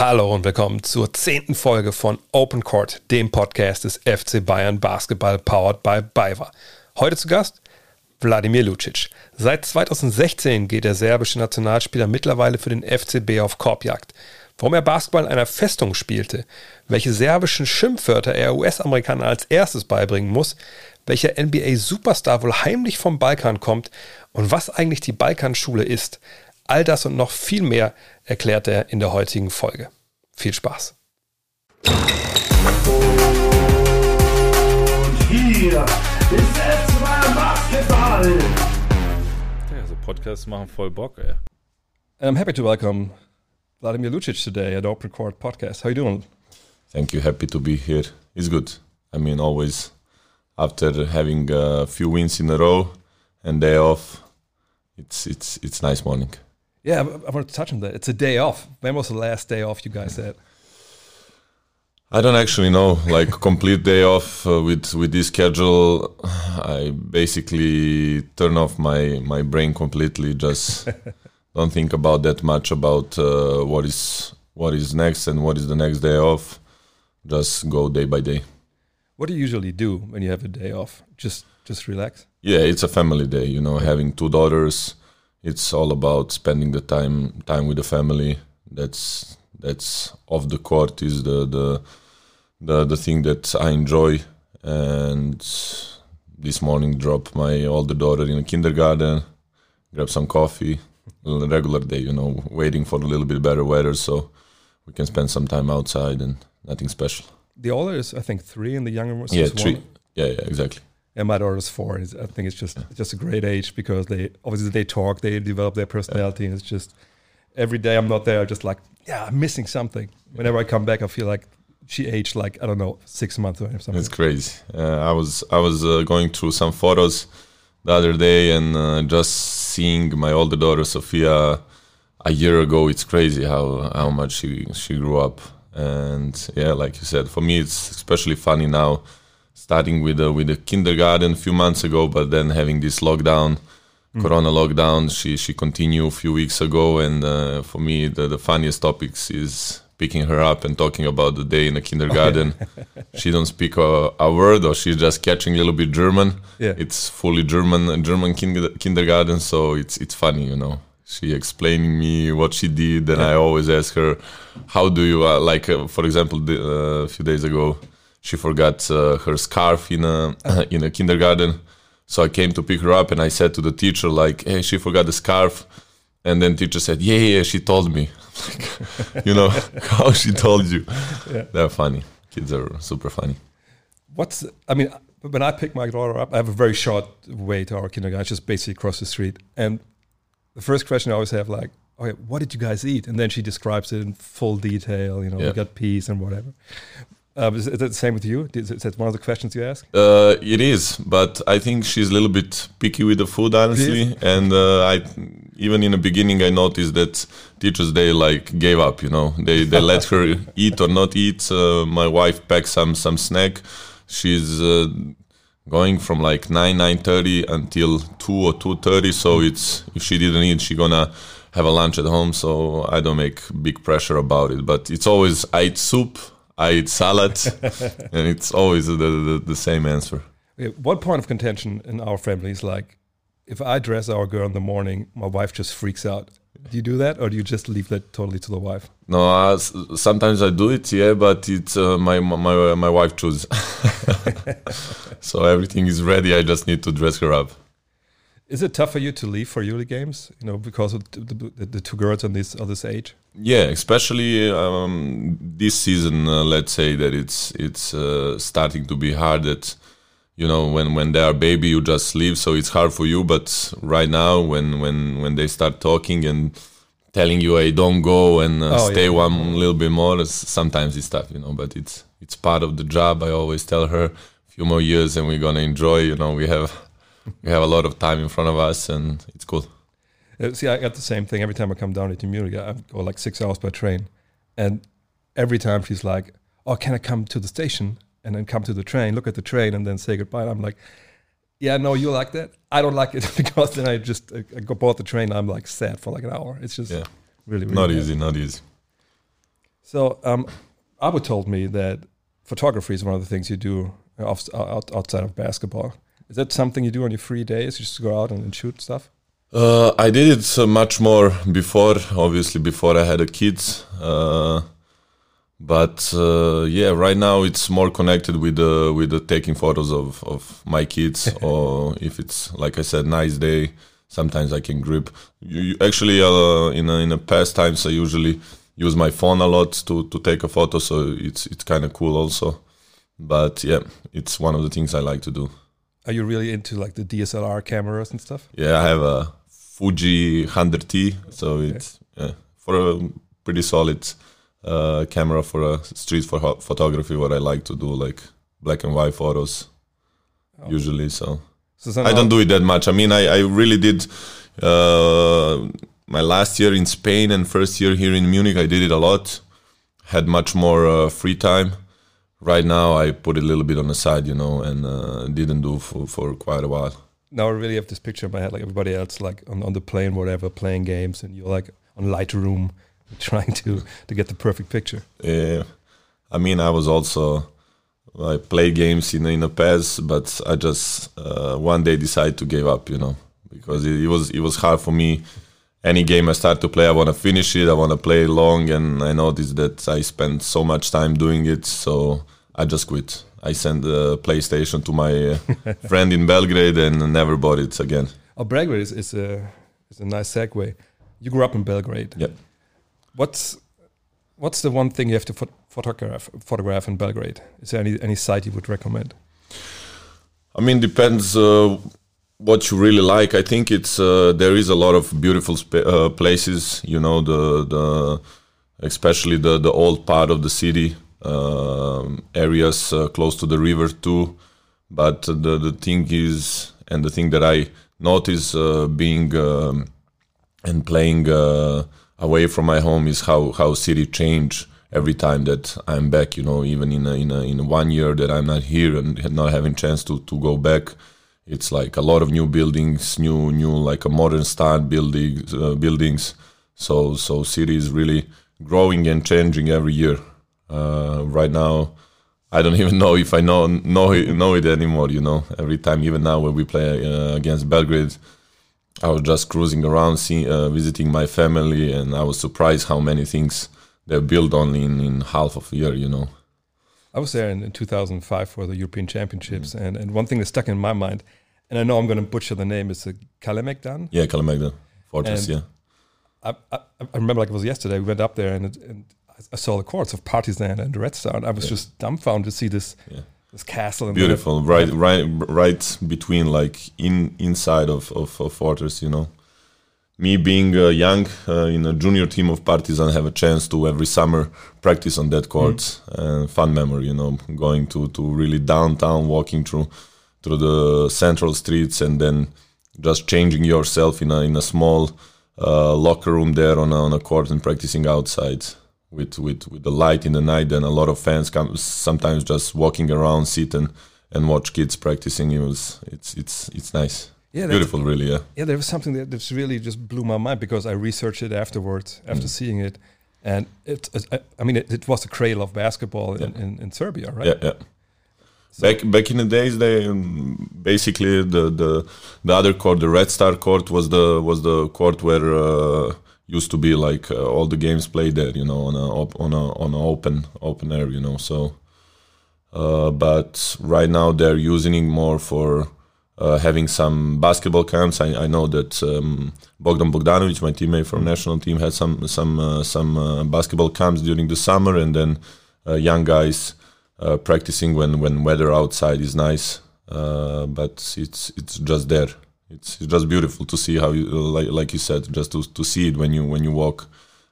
Hallo und willkommen zur zehnten Folge von Open Court, dem Podcast des FC Bayern Basketball powered by BayWa. Heute zu Gast Wladimir Lucic. Seit 2016 geht der serbische Nationalspieler mittlerweile für den FCB auf Korbjagd. Warum er Basketball in einer Festung spielte, welche serbischen Schimpfwörter er US-Amerikanern als erstes beibringen muss, welcher NBA-Superstar wohl heimlich vom Balkan kommt und was eigentlich die Balkanschule ist. All das und noch viel mehr erklärt er in der heutigen Folge. Viel Spaß. Und hier ist es mal Basketball. Ja, so Podcasts machen voll Bock, ey. I'm happy to welcome Vladimir Lucic today at Open Court Podcast. How you doing? Thank you. Happy to be here. It's good. I mean, always after having a few wins in a row and day off, it's it's it's nice morning. Yeah, I, I want to touch on that. It's a day off. When was the last day off you guys had? I don't actually know. Like complete day off uh, with with this schedule, I basically turn off my my brain completely. Just don't think about that much about uh, what is what is next and what is the next day off. Just go day by day. What do you usually do when you have a day off? Just just relax. Yeah, it's a family day. You know, having two daughters, it's all about spending the time time with the family. That's that's off the court is the the the, the thing that I enjoy. And this morning, drop my older daughter in a kindergarten, grab some coffee. A regular day, you know, waiting for a little bit better weather so we can spend some time outside and nothing special. The older is, I think, three, and the younger was Yeah, three. one. Yeah, yeah, exactly. And my daughter's four. It's- I think it's just just a great age because they obviously they talk, they develop their personality, and it's just every day I'm not there, I'm just like yeah, I'm missing something. Whenever I come back, I feel like she aged like I don't know six months or something. It's crazy. Uh, I was I was uh, going through some photos the other day and uh, just seeing my older daughter Sophia a year ago. It's crazy how how much she she grew up. And yeah, like you said, for me it's especially funny now, starting with the with the kindergarten a few months ago, but then having this lockdown. Corona lockdown. She she continued a few weeks ago, and uh, for me the, the funniest topics is picking her up and talking about the day in the kindergarten. she don't speak a, a word, or she's just catching a little bit German. Yeah. It's fully German German kinder, kindergarten, so it's it's funny, you know. She explaining me what she did, and I always ask her, "How do you uh, like?" Uh, for example, the, uh, a few days ago, she forgot uh, her scarf in a in a kindergarten. So I came to pick her up, and I said to the teacher, like, "Hey, she forgot the scarf." And then teacher said, "Yeah, yeah, she told me." Like, you know how she told you. They're funny. Kids are super funny. What's I mean, when I pick my daughter up, I have a very short way to our kindergarten, just basically across the street. And the first question I always have, like, okay, what did you guys eat? And then she describes it in full detail. You know, we got peas and whatever. Uh, is, that the same with you? Is, is that one of the questions you ask? Uh, it is, but I think she's a little bit picky with the food, honestly. And uh, I, even in the beginning, I noticed that teachers they like gave up. You know, they they let her eat or not eat. Uh, my wife packed some some snack. She's uh, going from like nine nine thirty until two or two thirty. So it's if she didn't eat, she gonna have a lunch at home. So I don't make big pressure about it. But it's always I eat soup. I eat salad, and it's always the, the, the same answer. One point of contention in our family is like, if I dress our girl in the morning, my wife just freaks out. Do you do that, or do you just leave that totally to the wife? No, uh, sometimes I do it, yeah, but it's uh, my my my wife chooses. so everything is ready. I just need to dress her up. Is it tough for you to leave for Yuli games? You know, because of the, the, the two girls on this of this age. Yeah, especially um, this season. Uh, let's say that it's it's uh, starting to be hard. That you know when when they are baby, you just leave, so it's hard for you. But right now, when when when they start talking and telling you, "Hey, don't go and uh, Oh, stay yeah. one little bit more," sometimes it's tough, you know. But it's it's part of the job. I always tell her, a few more years and we're gonna enjoy. You know, we have we have a lot of time in front of us, and it's cool. Uh, See, I got the same thing every time I come down to Munich. I go like six hours by train, and every time she's like, "Oh, can I come to the station and then come to the train, look at the train, and then say goodbye?" And I'm like, "Yeah, no, you like that. I don't like it because then I just I, I go board the train. I'm like sad for like an hour. It's just Yeah. really, really Not bad. easy, not easy. So um, Abu told me that photography is one of the things you do off, out, outside of basketball. Is that something you do on your free days? You just go out and, and shoot stuff? Uh, I did it uh, much more before, obviously before I had a kids. Uh, but uh, yeah, right now it's more connected with the with the taking photos of, of my kids, or if it's like I said, nice day. Sometimes I can grip. You, you- actually, uh, in a, in the past times, I usually use my phone a lot to, to take a photo, so it's it's kind of cool also. But yeah, it's one of the things I like to do. Are you really into like the DSLR cameras and stuff? Yeah, I have a Fuji 100T, so it's yeah, for a pretty solid uh, camera for a street pho- photography. What I like to do, like black and white photos, usually. So So I don't do it that much. I mean, I, I really did uh, my last year in Spain and first year here in Munich. I did it a lot. Had much more uh, free time. Right now, I put it a little bit on the side, you know, and uh, didn't do for, for quite a while. Now I really have this picture in my head, like everybody else, like on, on the plane, whatever, playing games, and you're like on Lightroom, trying to to get the perfect picture. Yeah, I mean, I was also I played games in in the past, but I just uh, one day decided to give up, you know, because it, it was it was hard for me. Any game I start to play, I want to finish it. I want to play long, and I noticed that I spent so much time doing it, so I just quit. I sent the PlayStation to my uh, friend in Belgrade and never bought it again. Oh, Belgrade is, is a is a nice segue. You grew up in Belgrade. Yeah. What's what's the one thing you have to phot- photograph photograph in Belgrade? Is there any any site you would recommend? I mean, depends uh, what you really like. I think it's uh, there is a lot of beautiful uh, places. You know, the the especially the the old part of the city, um, areas uh, close to the river too. But the the thing is, and the thing that I notice uh, being um, and playing uh, away from my home is how how city change every time that I'm back. You know, even in a, in a, in one year that I'm not here and not having chance to to go back, it's like a lot of new buildings, new new like a modern style buildings uh, buildings. So so city is really growing and changing every year. Uh, right now. I don't even know if I know know it, know it anymore. You know, every time, even now when we play uh, against Belgrade, I was just cruising around, see, uh, visiting my family, and I was surprised how many things they built only in, in half of a year. You know, I was there in, in 2005 for the European Championships, and, and one thing that stuck in my mind, and I know I'm going to butcher the name, is the Kalemegdan. yeah, Kalemegdan Fortress. And- yeah, I, I, I remember like it was yesterday. We went up there and, it, and I saw the courts of Partizan and Red Star, and I was just dumbfounded to see this Yeah. this castle. Beautiful. Right, right, right between like in inside of of, of Fortress. You know, me being uh, young uh, in a junior team of Partizan, have a chance to every summer practice on that court. And fun memory, you know, going to to really downtown, walking through through the central streets, and then just changing yourself in a in a small uh, locker room there on a, on a court and practicing outside. With, with with the light in the night, and a lot of fans come. Sometimes just walking around, sit and, and watch kids practicing. It was it's it's it's nice, Yeah, beautiful, really. Yeah. yeah, there was something that that's really just blew my mind because I researched it afterwards after Mm. seeing it, and it. I, mean, it, it was the cradle of basketball in, Yeah. in, in Serbia, right? Yeah, yeah. Back back in the days, they um, basically the, the the other court, the Red Star court, was the was the court where uh, used to be like uh, all the games played there, you know, on a op- on a on a open open air, you know. So, uh, but right now they're using it more for uh, having some basketball camps. I, I know that um, Bogdan Bogdanovic, my teammate from national team, had some some uh, some uh, basketball camps during the summer, and then uh, young guys uh, practicing when when weather outside is nice. Uh, but it's it's just there. It's, it's just beautiful to see how you like like you said, just to, to see it when you when you walk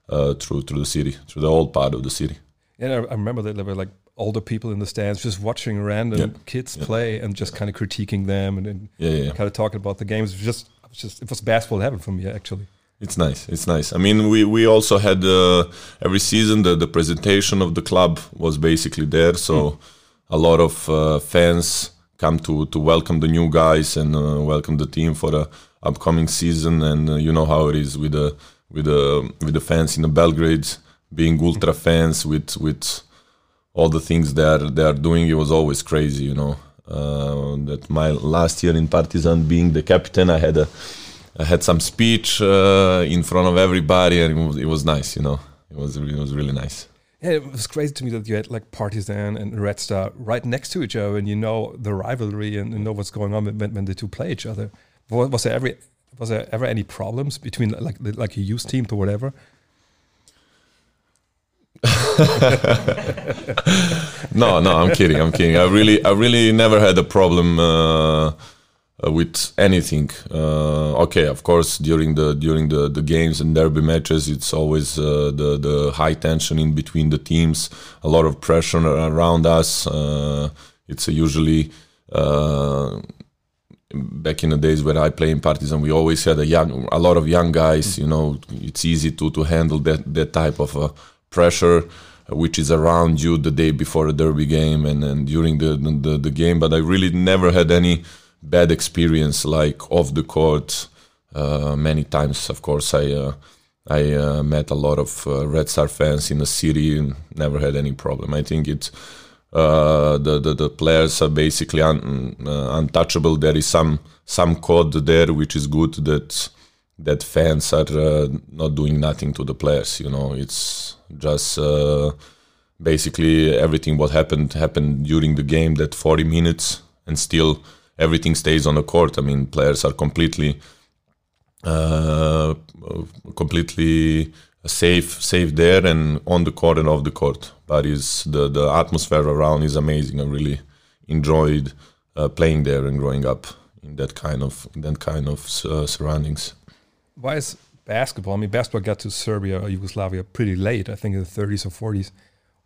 uh, through through the city, through the old part of the city. yeah I, remember that there were like older people in the stands just watching random kids play and just kind of critiquing them and, and Yeah, yeah, yeah. kind of talking about the games. It was just, it was just, it was basketball heaven for me actually. It's nice. It's nice. I mean, we we also had uh, every season the the presentation of the club was basically there, so a lot of uh, fans come to to welcome the new guys and uh, welcome the team for the upcoming season. And uh, you know how it is with the with the with the fans in the Belgrade. being ultra fans with with all the things they are they are doing. It was always crazy, you know. Uh, that my last year in Partizan, being the captain, I had a I had some speech uh, in front of everybody, and it was, it was nice, you know. It was it was really nice. Yeah, it was crazy to me that you had like Partizan and Red Star right next to each other, and you know the rivalry and, and know what's going on when, when the two play each other. Was, there ever was there ever any problems between like like a youth team to whatever? no, no, I'm kidding. I'm kidding. I really, I really never had a problem uh, uh, with anything. Uh, okay, of course, during the during the, the games and derby matches, it's always uh, the the high tension in between the teams, a lot of pressure around us. Uh, it's usually uh, back in the days when I play in Partizan, we always had a young, a lot of young guys. You know, it's easy to to handle that that type of pressure which is around you the day before a derby game and, and during the, the, the game. But I really never had any bad experience like off the court. Uh, many times, of course, I uh, I uh, met a lot of uh, Red Star fans in the city and never had any problem. I think it's uh, the, the, the players are basically un, uh, untouchable. There is some some code there which is good that that fans are not doing nothing to the players. You know, it's just basically everything what happened happened during the game that 40 minutes and still everything stays on the court i mean players are completely uh, completely safe safe there and on the court and off the court but is the the atmosphere around is amazing i really enjoyed uh, playing there and growing up in that kind of that kind of uh, surroundings why is basketball. I mean, basketball got to Serbia or Yugoslavia pretty late. I think in the 30s or 40s.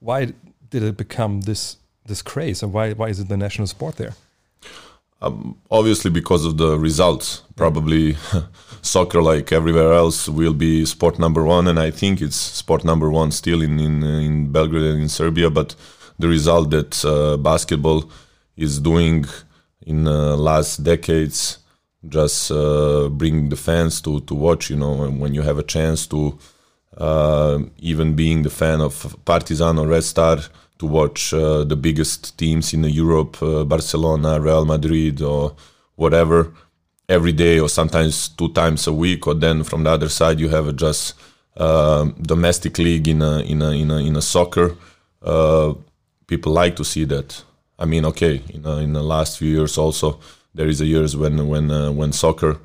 Why did it become this this craze, and why why is it the national sport there? Um, obviously, because of the results. Probably, soccer, like everywhere else, will be sport number one, and I think it's sport number one still in in, in Belgrade and in Serbia. But the result that uh, basketball is doing in uh, last decades just uh, bring the fans to to watch. You know, when you have a chance to uh, even being the fan of Partizan or Red Star to watch uh, the biggest teams in Europe, uh, Barcelona, Real Madrid, or whatever, every day or sometimes two times a week. Or then from the other side, you have a just uh, domestic league in a in a in a, in a soccer. Uh, people like to see that. I mean, okay, in, in the last few years also there is a years when when uh, when soccer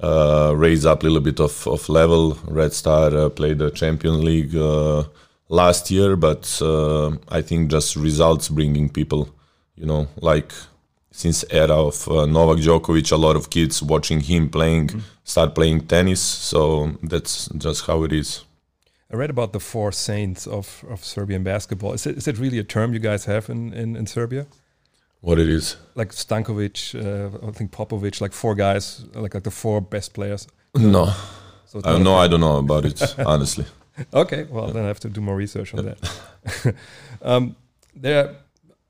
uh, raised up a little bit of, of level. Red Star uh, played the Champions League uh, last year, but uh, I think just results bringing people, you know, like since era of uh, Novak Djokovic, a lot of kids watching him playing mm-hmm. start playing tennis. So that's just how it is. I read about the four saints of, of Serbian basketball. Is it, is it really a term you guys have in, in, in Serbia? what it is. Like Stankovic, uh, I think Popovic, like four guys, like like the four best players. No, so I no, I don't know about it honestly. Okay, well then I have to do more research on that. um, there,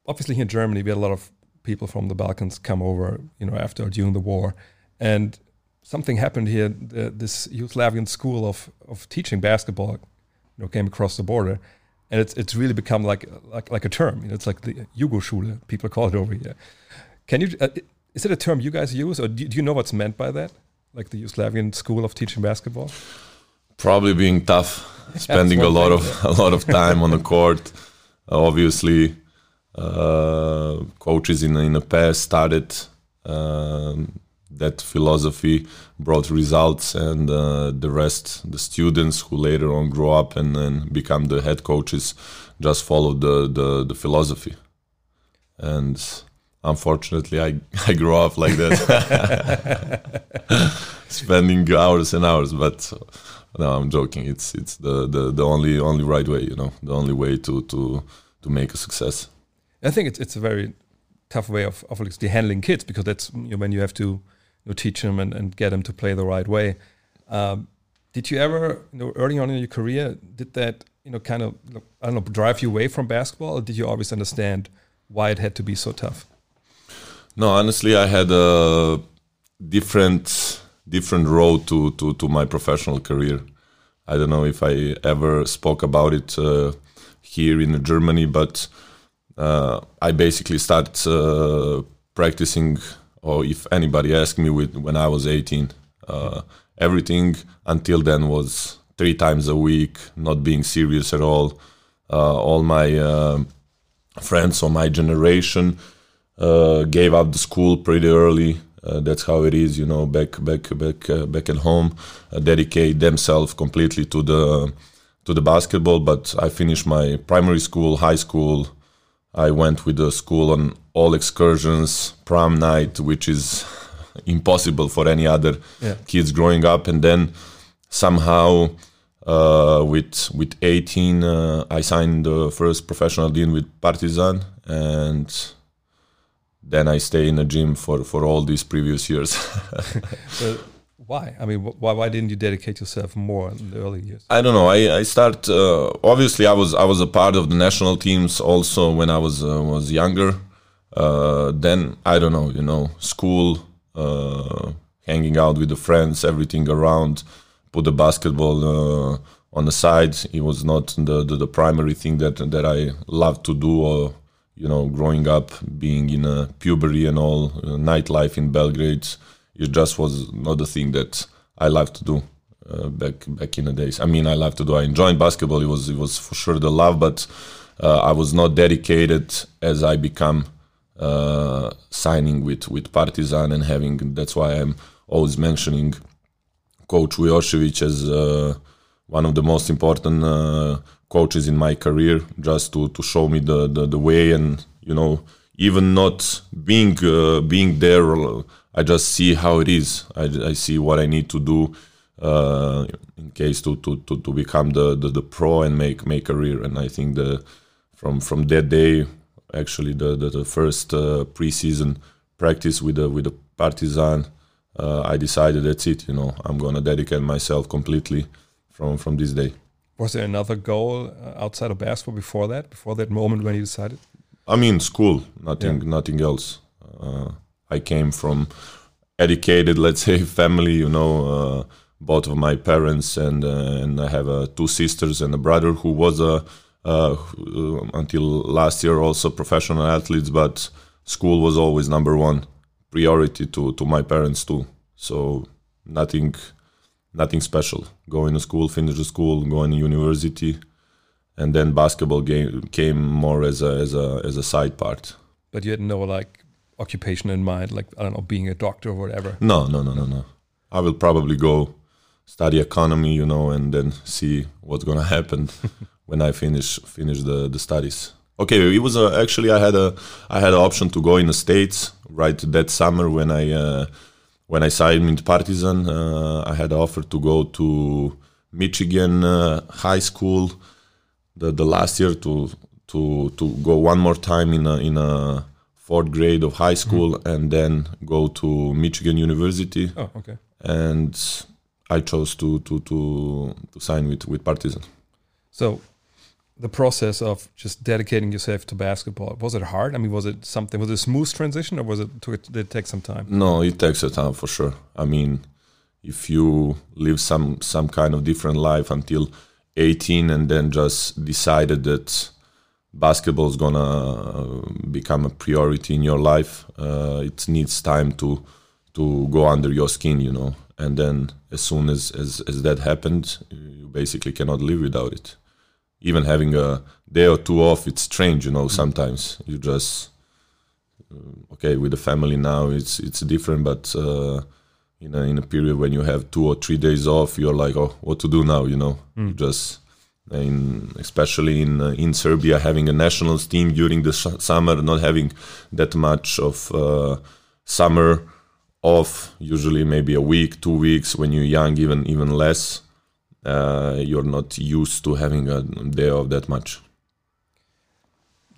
obviously here in Germany, we had a lot of people from the Balkans come over, you know, after during the war, and something happened here. The, this Yugoslavian school of of teaching basketball, you know, came across the border, and it's it's really become like like like a term. You know, it's like the Jugoschule people call it over here. Can you? Uh, is it a term you guys use, or do, do you know what's meant by that? Like the Yugoslavian school of teaching basketball? Probably being tough, spending a lot of a lot of time on the court. Uh, obviously, uh, coaches in in the past started um, that philosophy brought results and uh, the rest the students who later on grow up and, then become the head coaches just follow the, the, the philosophy. And unfortunately I, I grew up like that. Spending hours and hours but no I'm joking it's it's the, the, the only only right way you know the only way to to to make a success I think it's it's a very tough way of, of handling kids because that's you know, when you have to you teach them and, and get them to play the right way. Um, did you ever, you know, early on in your career, did that, you know, kind of, I don't know, drive you away from basketball, or did you always understand why it had to be so tough? No, honestly, I had a different different road to to, to my professional career. I don't know if I ever spoke about it uh, here in Germany, but uh, I basically started uh, practicing, or if anybody asked me with, when I was 18. Uh, everything until then was three times a week, not being serious at all. Uh, all my uh, friends of my generation gave up the school pretty early. Uh, that's how it is, you know. Back, back, back, uh, back at home, uh, dedicate themselves completely to the to the basketball. But I finished my primary school, high school. I went with the school on all excursions, prom night, which is impossible for any other Yeah. kids growing up, and then somehow. Uh, with with 18, uh, I signed the first professional deal with Partizan, and then I stay in the gym for, for all these previous years. So why? I mean, wh- why why didn't you dedicate yourself more in the early years? I don't know. I I start. Uh, obviously, I was I was a part of the national teams also when I was uh, was younger. Uh, then I don't know. You know, school, uh, hanging out with the friends, everything around. Put the basketball uh, on the side. It was not the, the the primary thing that that I loved to do. Or you know, growing up, being in a puberty and all, uh, nightlife in Belgrade, it just was not the thing that I loved to do uh, back back in the days. I mean, I love to do. I enjoyed basketball. It was it was for sure the love, but uh, I was not dedicated as I become uh, signing with with Partizan and having. That's why I'm always mentioning Coach Vujošević as uh, one of the most important uh, coaches in my career, just to, to show me the, the, the way and you know even not being uh, being there, I just see how it is. I, I see what I need to do uh, in case to, to, to, to become the, the, the pro and make make career. And I think the from from that day, actually the the, the first uh, preseason practice with the with the Partizan, uh, I decided that's it. You know, I'm gonna dedicate myself completely from from this day. Was there another goal uh, outside of basketball before that? Before that moment when you decided? I mean, school, nothing, Yeah. nothing else. Uh, I came from educated, let's say, family. You know, uh, both of my parents and uh, and I have uh, two sisters and a brother who was a uh, who, until last year also professional athletes. But school was always number one priority to to my parents too. So nothing, nothing special. Going to school, finish the school, going to university and then basketball game came more as a as a as a side part. But you had no like occupation in mind, like I don't know, being a doctor or whatever. No, no, no, no, no. I will probably go study economy, you know, and then see what's gonna happen when I finish finish the the studies. Okay, it was a, actually I had a I had an option to go in the states right that summer when I uh, when I signed with Partizan. Uh, I had an offer to go to Michigan uh, high school the, the last year to to to go one more time in a in a fourth grade of high school and then go to Michigan University Oh, okay. and I chose to to to to sign with with Partizan. So the process of just dedicating yourself to basketball was it hard? I mean, was it something? Was it a smooth transition, or was it took it, did it take some time? No, it takes a time for sure. I mean, if you live some some kind of different life until 18 and then just decided that basketball is gonna become a priority in your life, uh, it needs time to to go under your skin, you know. And then as soon as, as as that happened, you basically cannot live without it. Even having a day or two off, it's strange, you know. Sometimes you just okay with the family now it's it's different but uh, in a, in a period when you have two or three days off you're like oh what to do now you know? You just in especially in uh, in Serbia having a nationals team during the sh- summer not having that much of uh, summer off usually maybe a week two weeks when you're young even even less uh, you're not used to having a day off that much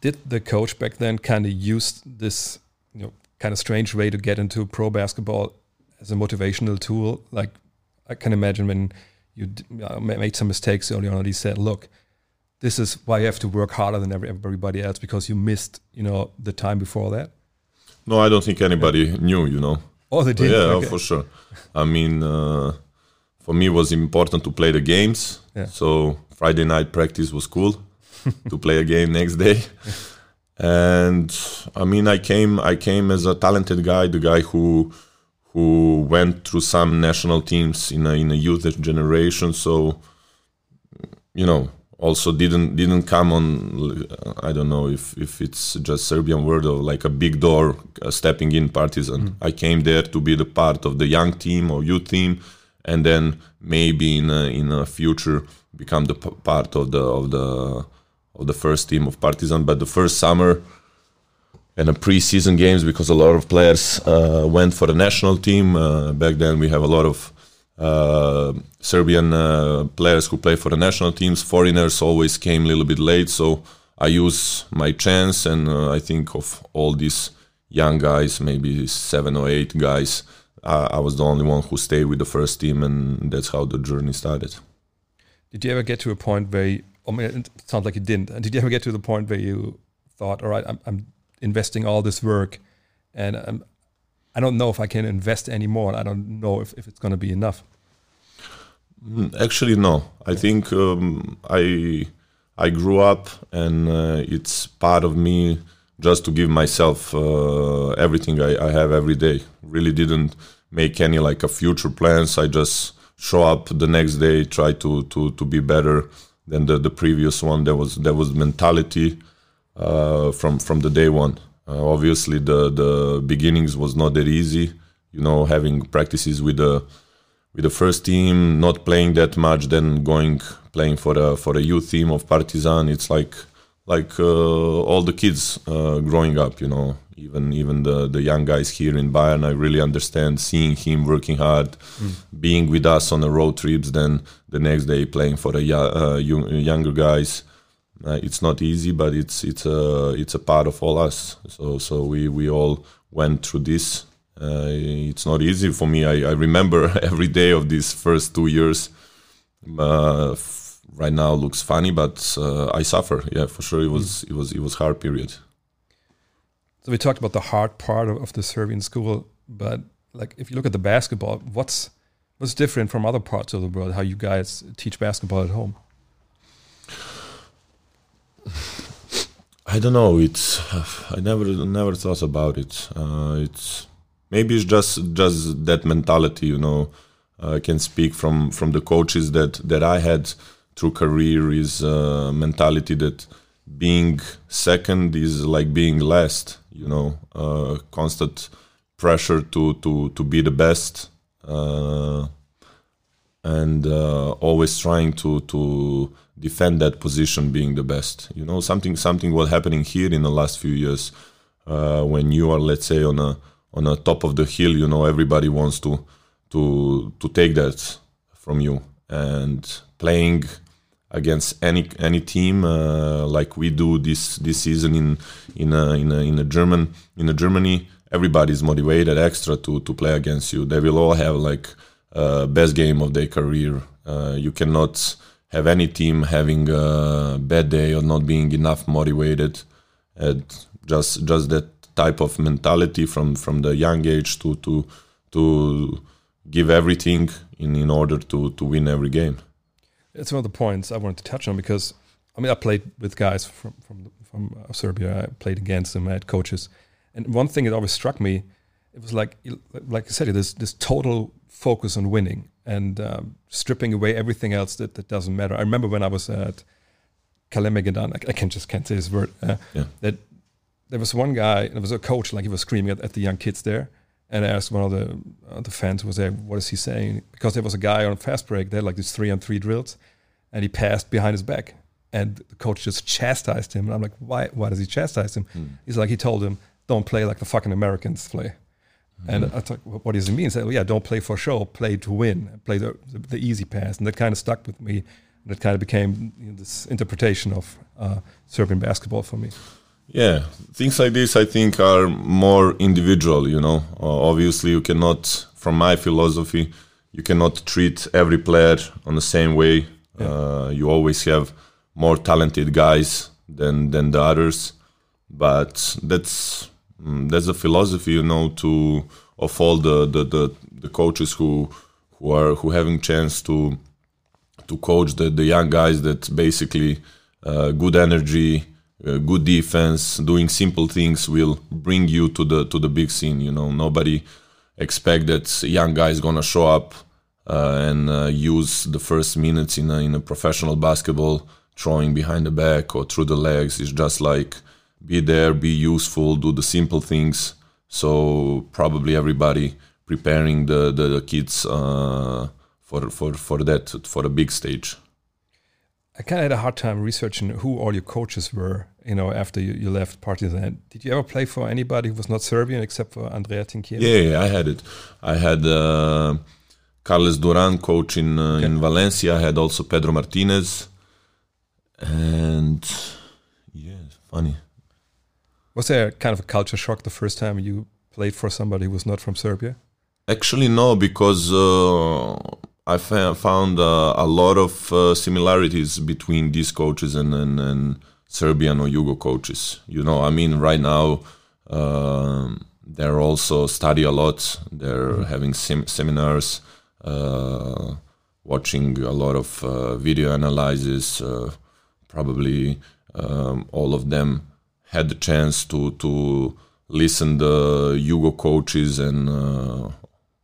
Did the coach back then kind of use this, you know, kind of strange way to get into pro basketball as a motivational tool? Like, I can imagine when you d- uh, made some mistakes early on, and he said, "Look, this is why you have to work harder than every- everybody else because you missed, you know, the time before that." no i don't think anybody knew you know Oh, they did. Yeah, Okay. for sure. I mean, uh, for me it was important to play the games. Yeah. So Friday night practice was cool to play a game next day. And I mean, I came I came as a talented guy, the guy who who went through some national teams in a in a youth generation. So you know, also didn't didn't come on. I don't know if if it's just Serbian word of like a big door uh, stepping in Partizan. I came there to be the part of the young team or youth team, and then maybe in a, in a future become the part of the of the of the first team of Partizan. But the first summer and the preseason games because a lot of players uh, went for the national team. Uh, back then, we have a lot of uh, Serbian uh, players who play for the national teams. Foreigners always came a little bit late, so I use my chance, and uh, I think of all these young guys, maybe seven or eight guys. Uh, I was the only one who stayed with the first team, and that's how the journey started. Did you ever get to a point where, you, I mean, it sounds like you didn't. Did you ever get to the point where you thought, all right, I'm, I'm investing all this work and I'm, I don't know if I can invest anymore. And I don't know if, if it's going to be enough. Mm, Actually, no. I think um, I I grew up, and uh, it's part of me just to give myself uh, everything I, I have every day. Really didn't make any like a future plans. I just show up the next day, try to to to be better than the, the previous one. There was there was mentality uh, from from the day one. Uh, obviously, the the beginnings was not that easy. You know, having practices with the with the first team, not playing that much, then going playing for a for a youth team of Partizan. It's like like uh, all the kids uh, growing up. You know, even even the the young guys here in Bayern. I really understand seeing him working hard, being with us on the road trips. Then the next day playing for the uh, young, younger guys. Uh, it's not easy, but it's it's a it's a part of all us. So so we we all went through this. Uh, it's not easy for me. I, I remember every day of these first two years. Right now looks funny, but uh, I suffer. Yeah, for sure. It was it was it was hard period. So we talked about the hard part of, of the Serbian school, but like if you look at the basketball, what's what's different from other parts of the world? How you guys teach basketball at home? I don't know. It's I never never thought about it. Uh, it's maybe it's just just that mentality. You know, I can speak from from the coaches that that I had through career is uh, mentality that being second is like being last. You know, uh, constant pressure to to to be the best. Uh, and uh, always trying to to defend that position, being the best. You know, something something was happening here in the last few years uh, when you are, let's say, on a on a top of the hill. You know, everybody wants to to to take that from you and playing against any any team uh, like we do this this season in in a, in a, in a German in a Germany. Everybody's motivated extra to to play against you. They will all have like uh, best game of their career. Uh, you cannot have any team having a bad day or not being enough motivated. And just just that type of mentality from from the young age to to to give everything in in order to to win every game. It's one of the points I wanted to touch on because I mean I played with guys from from from uh, Serbia. I played against them. I had coaches, and one thing that always struck me, it was like like I said, this this total focus on winning and um, stripping away everything else that, that doesn't matter. I remember when I was at Kalemegedan, I, I can just can't say his word. Uh, Yeah. That there was one guy, there was a coach, like he was screaming at, at the young kids there, and I asked one of the uh, the fans who was there, "What is he saying?" Because there was a guy on fast break. They had like these three on three drills, and he passed behind his back, and the coach just chastised him. And I'm like, "Why? Why does he chastise him?" He's like, he told him, "Don't play like the fucking Americans play." And I thought, "What- does he mean? He said, well, yeah, don't play for show, play to win, play the, the, the easy pass. And that kind of stuck with me. And it kind of became you know, this interpretation of uh, Serbian basketball for me. Yeah, things like this I think are more individual. You know, uh, obviously you cannot, from my philosophy, you cannot treat every player on the same way. Uh, you always have more talented guys than than the others, but that's mm, that's a philosophy, you know, to of all the the, the, the coaches who who are who having chance to to coach the, the young guys that basically uh, good energy, uh, good defense, doing simple things will bring you to the to the big scene. You know, nobody expect that young guy is gonna show up uh, and uh, use the first minutes in a, in a professional basketball throwing behind the back or through the legs. It's just like be there, be useful, do the simple things. So probably everybody preparing the the, the kids uh, for for for that for the big stage. I kind of had a hard time researching who all your coaches were. You know, after you, you left Partizan, did you ever play for anybody who was not Serbian except for Andrea Trinchieri? Yeah, yeah, I had it. I had uh, Carles Duran coach in uh, Okay. in Valencia. I had also Pedro Martinez, and yeah, funny. Was there kind of a culture shock the first time you played for somebody who was not from Serbia? Actually, no, because uh, I fa- found uh, a lot of uh, similarities between these coaches and, and, and Serbian or Yugo coaches. You know, I mean, right now um, they're also study a lot. They're having sem- seminars, uh, watching a lot of uh, video analyses. Uh, probably um, all of them had the chance to to listen the Yugo coaches and uh,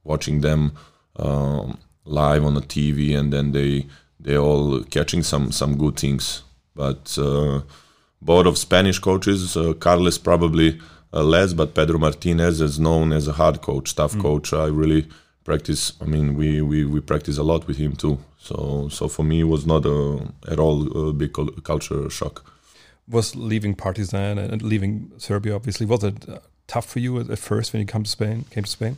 watching them um, live on the TV, and then they they all catching some some good things. But uh, both of Spanish coaches, uh, Carles probably uh, less, but Pedro Martinez is known as a hard coach, tough coach. I really practice. I mean, we, we we practice a lot with him too. So so for me, it was not a, at all a big culture shock. Was leaving Partizan and leaving Serbia obviously was it uh, tough for you at, at first when you come to Spain? Came to Spain?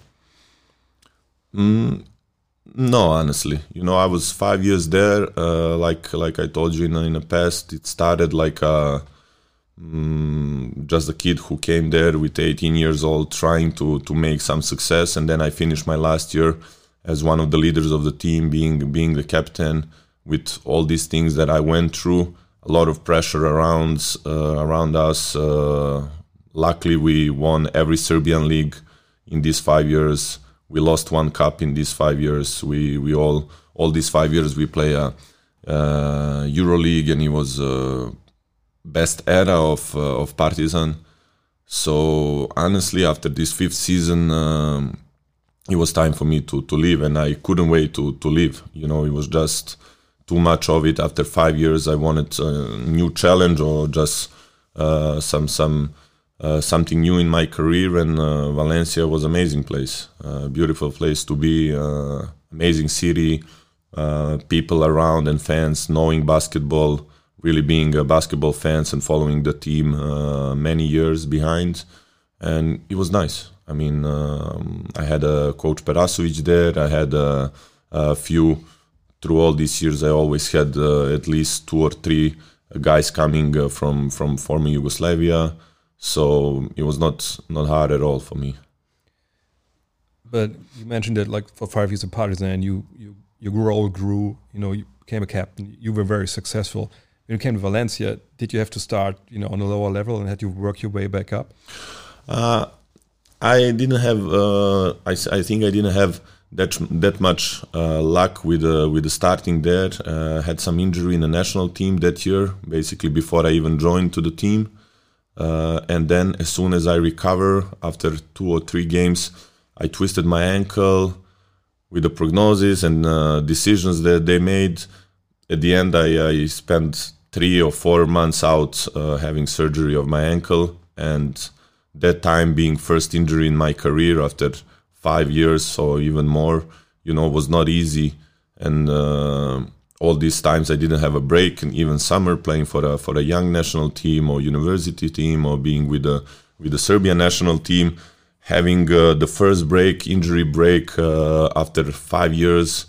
Mm, no, honestly, you know, I was five years there. Uh, like like I told you in, in the past, it started like a, mm, just a kid who came there with 18 years old, trying to to make some success, and then I finished my last year as one of the leaders of the team, being being the captain, with all these things that I went through. A lot of pressure around uh, around us. Uh, luckily, we won every Serbian league in these five years we lost one cup in these five years. We we all all these five years we play a uh, EuroLeague, and it was uh, best era of uh, of Partizan. So honestly, after this fifth season, um, it was time for me to to leave, and I couldn't wait to to leave. You know, it was just too much of it. After five years, I wanted a new challenge or just uh, some some uh, something new in my career, and uh, Valencia was amazing place, uh, beautiful place to be, uh, amazing city, uh, people around and fans knowing basketball, really being a basketball fans and following the team uh, many years behind, and it was nice. I mean, um, I had a coach Perasovic there. I had a, a few through all these years. I always had at least two or three guys coming from from former Yugoslavia so it was not not hard at all for me. But you mentioned that like for five years at Partizan, you you your role grew. You know, you became a captain. You were very successful. When you came to Valencia, did you have to start, you know, on a lower level and had you work your way back up? Uh, I didn't have. Uh, I, I think I didn't have that that much uh, luck with uh, with the starting there. Uh, had some injury in the national team that year, basically before I even joined to the team. Uh, and then as soon as I recover after two or three games, I twisted my ankle with the prognosis and uh, decisions that they made. At the end, I, I spent three or four months out uh, having surgery of my ankle, and that time being first injury in my career after five years or even more, you know, was not easy. And uh, all these times I didn't have a break, and even summer playing for a for a young national team or university team or being with the with the Serbian national team, having uh, the first break, injury break uh, after five years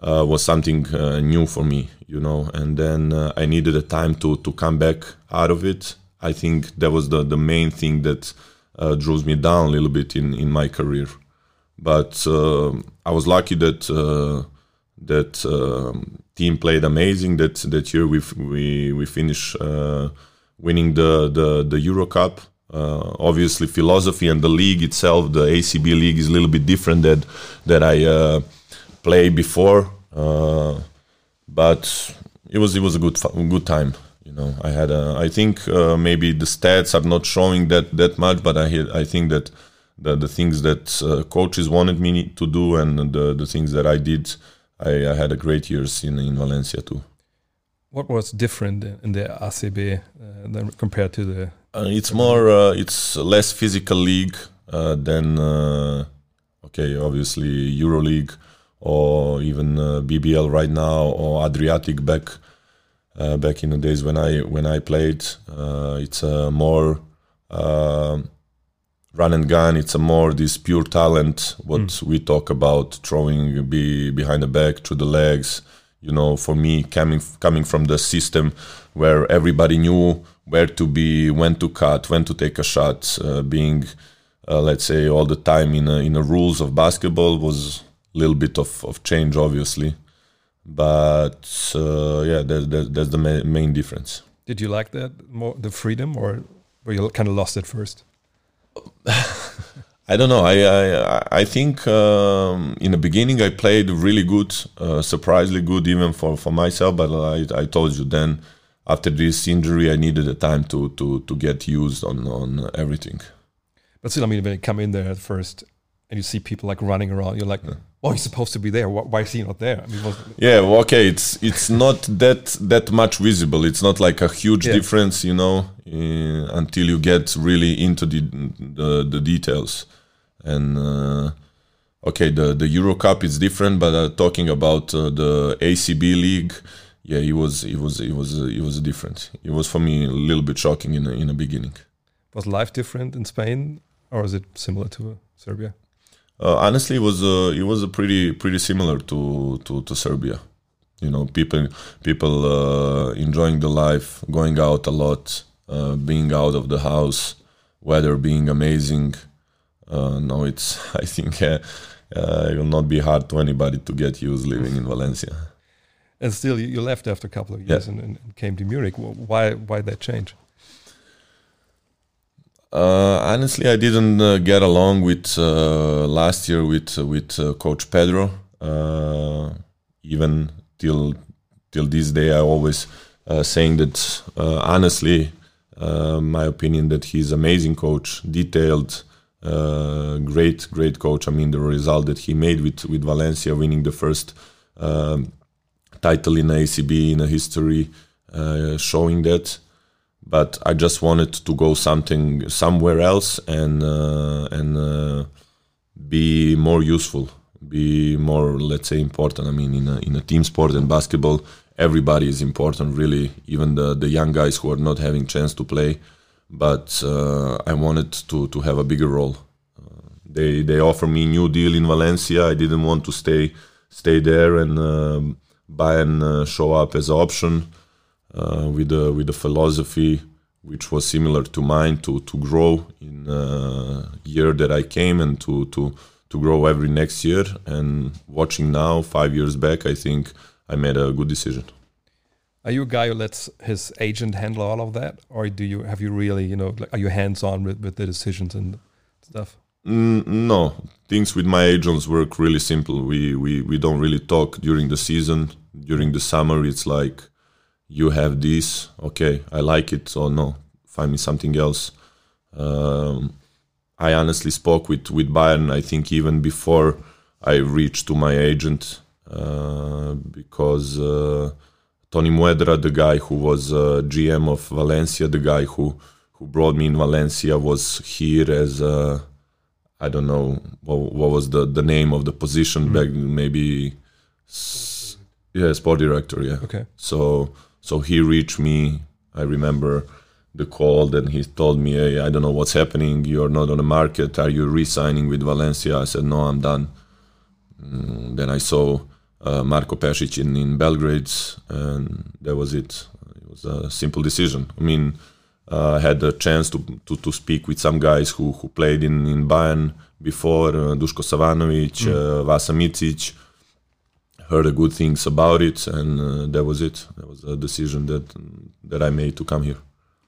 uh, was something uh, new for me, you know. And then uh, I needed a time to to come back out of it. I think that was the the main thing that uh, drove me down a little bit in in my career. But I was lucky that that um, team played amazing. That that year we we we finished uh, winning the the the Euro Cup. Uh, obviously, philosophy and the league itself, the ACB league, is a little bit different that that I uh, play before, uh, but it was it was a good good time. You know, I had a, I think uh, maybe the stats are not showing that that much, but I I think that the the things that uh, coaches wanted me to do and the the things that I did, I, I had a great years in in Valencia too. What was different in the ACB uh, than compared to the? Uh, it's more uh, it's less physical league uh, than uh, okay obviously EuroLeague or even uh, BBL right now or Adriatic back uh, back in the days when I when I played. Uh, it's a more um run and gun. It's a more this pure talent. What we talk about throwing be behind the back through the legs. You know, for me coming coming from the system where everybody knew where to be, when to cut, when to take a shot, uh, being uh, let's say all the time in a, in the rules of basketball was a little bit of, of change obviously but uh, yeah that, that, that's the ma- main difference Did you like that more the freedom, or were you kind of lost at first? I don't know. I I, I think um, in the beginning I played really good, uh, surprisingly good even for, for myself. But I, I told you then after this injury I needed the time to to, to get used on on everything. But still, I mean, when you come in there at first and you see people like running around, you're like, "Oh, he's supposed to be there. Why, why is he not there?" I mean, Yeah, well, okay. It's it's not that that much visible. It's not like a huge Yeah. difference, you know, uh, until you get really into the the, the details. And uh, okay, the the Euro Cup is different, but uh, talking about uh, the ACB league, yeah, it was it was it was uh, it was different. It was for me a little bit shocking in the, in the beginning. was life different in Spain, or is it similar to Serbia? Uh, honestly, it was uh, it was a pretty pretty similar to, to, to Serbia. You know, people people uh, enjoying the life, going out a lot, uh, being out of the house, weather being amazing. Uh, no, it's I think uh, uh, it will not be hard to anybody to get used living in Valencia. And still, you, left after a couple of years and, and came to Munich. Why? Why that change? Uh, honestly, I didn't uh, get along with uh, last year with with uh, Coach Pedro. Uh, even till till this day, I always uh, saying that uh, honestly, uh, my opinion that he's amazing coach, detailed, uh, great great coach. I mean, the result that he made with with Valencia, winning the first um, title in ACB in a history, uh, showing that but I just wanted to go something somewhere else and uh, and uh, be more useful, be more let's say important. I mean, in a, in a team sport and basketball, everybody is important, really, even the the young guys who are not having chance to play. But uh, I wanted to to have a bigger role. Uh, they they offer me new deal in Valencia. I didn't want to stay stay there and um buy and uh, show up as an option uh, with a with a philosophy which was similar to mine to to grow in uh, year that I came and to to to grow every next year. And watching now, five years back, I think I made a good decision. Are you a guy who lets his agent handle all of that, or do you have you really, you know, like, are you hands on with, with the decisions and stuff? Mm, no, things with my agents work really simple. We we we don't really talk during the season. During the summer, it's like you have this, okay, I like it, or no, find me something else. Um, I honestly spoke with with Bayern. I think even before I reached to my agent, uh, because uh, Tony Muedra, the guy who was uh, GM of Valencia, the guy who who brought me in Valencia, was here as a I don't know what, what was the, the name of the position back maybe s- yeah sport director yeah Okay. so so he reached me. I remember the call and he told me hey I don't know what's happening. You're not on the market. Are you re-signing with Valencia? I said no I'm done. Mm, then I saw uh, Marko Pešić in, in Belgrade and that was it. It was a simple decision. I mean uh, I had a chance to, to, to speak with some guys who, who played in, in Bayern before, uh, Duško Savanovic, uh, Vasa Micic. Heard good things about it, and uh, that was it. That was a decision that that I made to come here.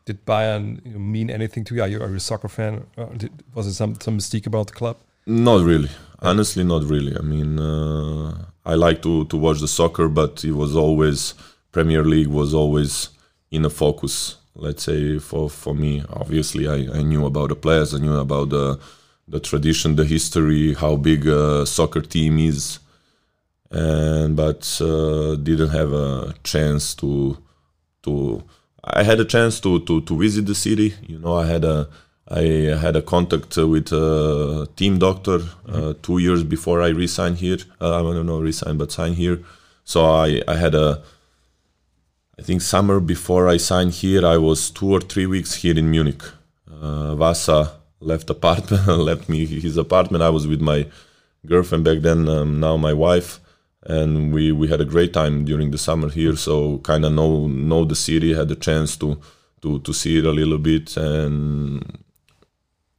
Did Bayern mean anything to you? Are you, are you a soccer fan? Uh, did, was it some some mystique about the club? Not really. Honestly, not really. I mean, uh, I like to to watch the soccer, but it was always Premier League was always in a focus. Let's say for for me, obviously I, I knew about the players, I knew about the the tradition, the history, how big a soccer team is, and but uh, didn't have a chance to to. I had a chance to, to, to visit the city. You know, I had a I had a contact with a team doctor uh, two years before I resigned here. Uh, I don't know, resign, but sign here. So I, I had a, I think summer before I signed here, I was two or three weeks here in Munich. Uh, Vasa left apartment, left me his apartment. I was with my girlfriend back then, um, now my wife, and we, we had a great time during the summer here. So kind of know know the city, had the chance to to to see it a little bit, and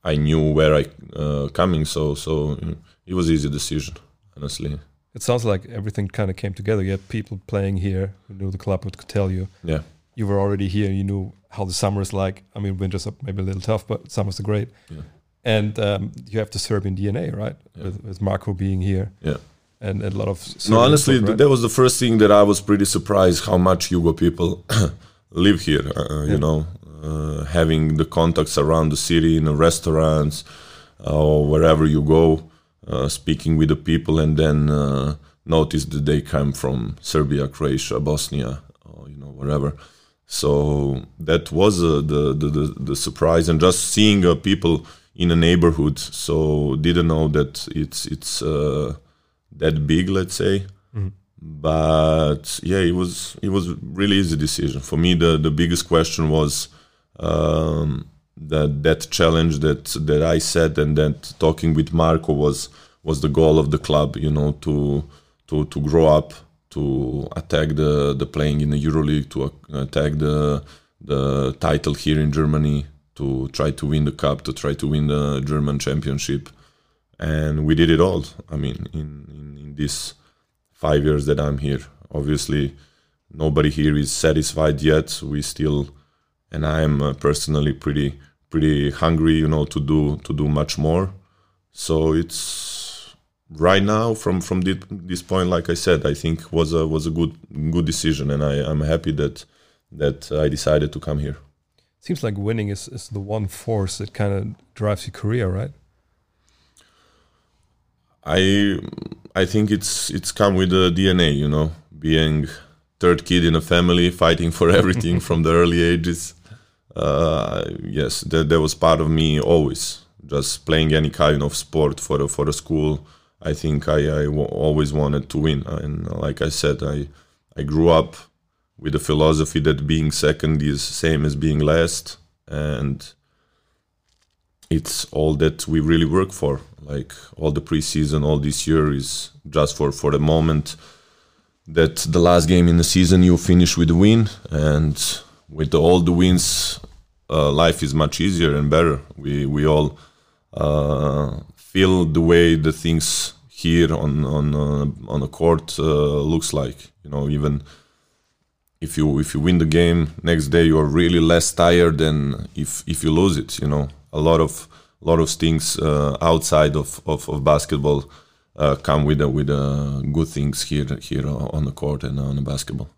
I knew where I uh, coming. So so it was easy decision, honestly. It sounds like everything kind of came together. You had people playing here who knew the club, who could tell you. Yeah. You were already here. You knew how the summer is like. I mean, winters are maybe a little tough, but summers are great. Yeah. And um, you have the Serbian DNA, right? Yeah. With, with Marko being here Yeah. And, and a lot of. No, honestly, food, right? that was the first thing that I was pretty surprised how much Yugo people live here. Uh, Yeah. You know, uh, having the contacts around the city in the restaurants uh, or wherever you go, uh, speaking with the people, and then uh, notice that they come from Serbia, Croatia, Bosnia, or you know wherever. So that was uh, the, the the the surprise, and just seeing uh, people in a neighborhood. So didn't know that it's it's. That big, let's say. But yeah, it was it was really easy decision for me. The the biggest question was um, that that challenge that that I set, and that talking with Marko was was the goal of the club. You know, to to to grow up, to attack the the playing in the EuroLeague, to attack the the title here in Germany, to try to win the cup, to try to win the German championship and we did it all. I mean, in, in, in these five years that I'm here, obviously, nobody here is satisfied yet. We still, and I am uh, personally pretty pretty hungry, you know, to do to do much more. So it's right now from from thi- this point, like I said, I think was a was a good good decision, and I I'm happy that that I decided to come here. Seems like winning is, is the one force that kind of drives your career, right? I I think it's it's come with the DNA, you know, being third kid in a family, fighting for everything from the early ages. Uh, yes, that that was part of me always. Just playing any kind of sport for the for the school. I think I, I w- always wanted to win, and like I said, I I grew up with the philosophy that being second is same as being last, and it's all that we really work for. Like all the preseason, all this year is just for for the moment that the last game in the season you finish with a win, and with all the wins, uh, life is much easier and better. We we all uh, feel the way the things here on on uh, on the court uh, looks like. You know, even if you if you win the game next day you are really less tired than if if you lose it you know a lot of a lot of things uh, outside of, of, of basketball uh, come with with uh, good things here here on the court and on the basketball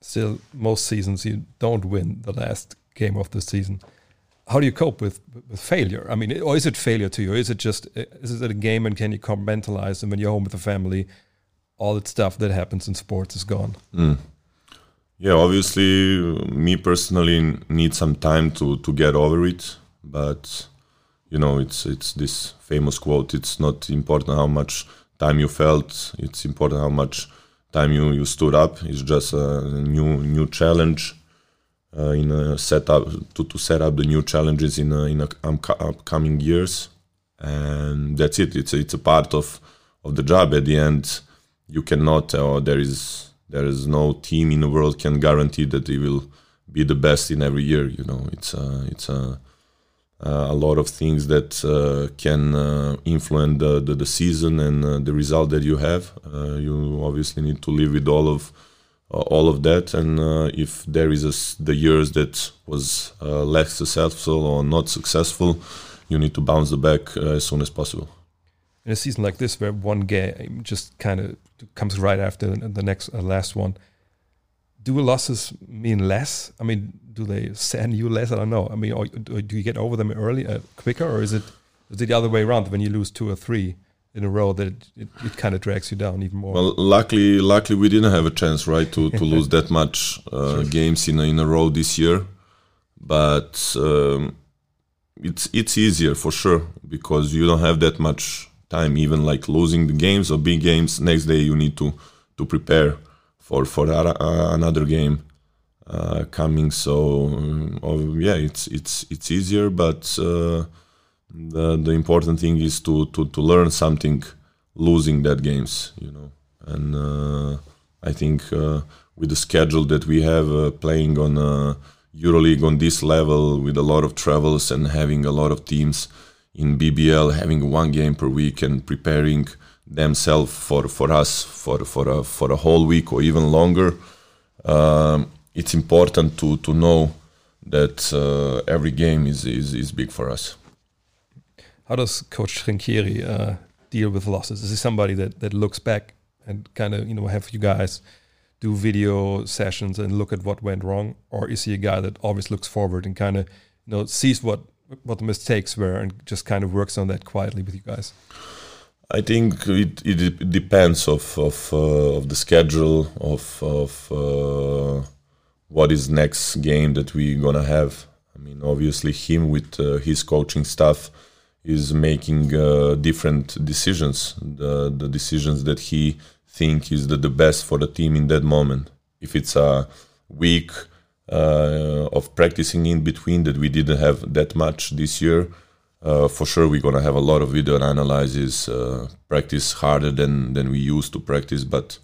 Still, most seasons you don't win the last game of the season. How do you cope with with failure? I mean, or is it failure to you? Is it just is it a game and can you compartmentalize? And when you're home with the family, all that stuff that happens in sports is gone. Yeah, obviously, me personally need some time to to get over it. But you know, it's it's this famous quote: "It's not important how much time you felt; it's important how much time you you stood up." It's just a new new challenge uh, in a setup to to set up the new challenges in a, in a upco- upcoming years, and that's it. It's a, it's a part of of the job. At the end, you cannot or there is there is no team in the world can guarantee that they will be the best in every year you know it's a it's a a lot of things that uh, can uh, influence the, the, the season and uh, the result that you have. Uh, you obviously need to live with all of uh, all of that. And uh, if there is a the years that was less successful or not successful you need to bounce the back as soon as possible. In a season like this where one game just kind of comes right after the next uh, last one, do losses mean less? I mean, do they send you less? I don't know. I mean, or, or do you get over them early, uh, quicker, or is it is it the other way around? When you lose two or three in a row, that it, it, it kind of drags you down even more. Well, luckily, luckily we didn't have a chance, right, to, to lose that much uh, games in a, in a row this year. But um, it's it's easier for sure because you don't have that much time. Even like losing the games or big games, next day you need to to prepare for for uh, another game uh, coming. So um, yeah, it's it's it's easier, but uh, the the important thing is to to to learn something losing that games, you know. And uh, I think uh, with the schedule that we have uh, playing on EuroLeague on this level with a lot of travels and having a lot of teams in BBL having one game per week and preparing themselves for, for us for for a, for a whole week or even longer. Um, it's important to to know that uh, every game is, is is big for us. How does Coach Trinchieri uh, deal with losses? Is he somebody that, that looks back and kind of you know have you guys do video sessions and look at what went wrong, or is he a guy that always looks forward and kind of you know sees what what the mistakes were and just kind of works on that quietly with you guys? I think it, it depends of of, uh, of the schedule of of uh, what is next game that we're gonna have. I mean, obviously, him with uh, his coaching staff is making uh, different decisions. The the decisions that he think is the, the best for the team in that moment. If it's a week uh, of practicing in between that we didn't have that much this year, uh, for sure we're gonna have a lot of video analysis, uh, practice harder than than we used to practice. But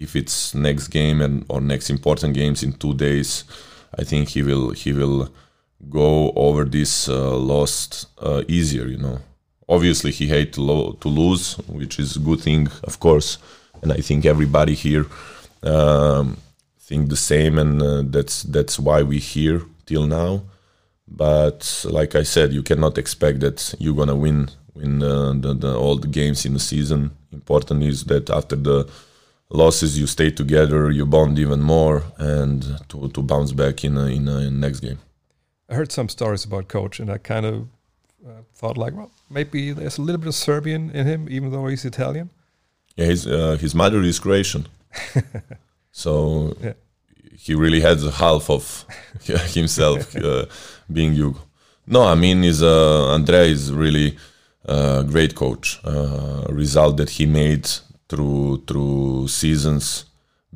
if it's next game and or next important games in two days, I think he will he will go over this uh, lost uh, easier. You know, obviously he hate to, lo- to lose, which is a good thing, of course, and I think everybody here um, think the same, and uh, that's that's why we here till now. But like I said, you cannot expect that you're gonna win win uh, the, the, all the games in the season. Important is that after the losses, you stay together, you bond even more, and to, to bounce back in a, in a next game. I heard some stories about coach, and I kind of uh, thought like, well, maybe there's a little bit of Serbian in him, even though he's Italian. Yeah, his uh, his mother is Croatian, so Yeah. he really has half of himself uh, being Jugo. No, I mean, is uh, Andrea is really a great coach. Uh, result that he made through through seasons,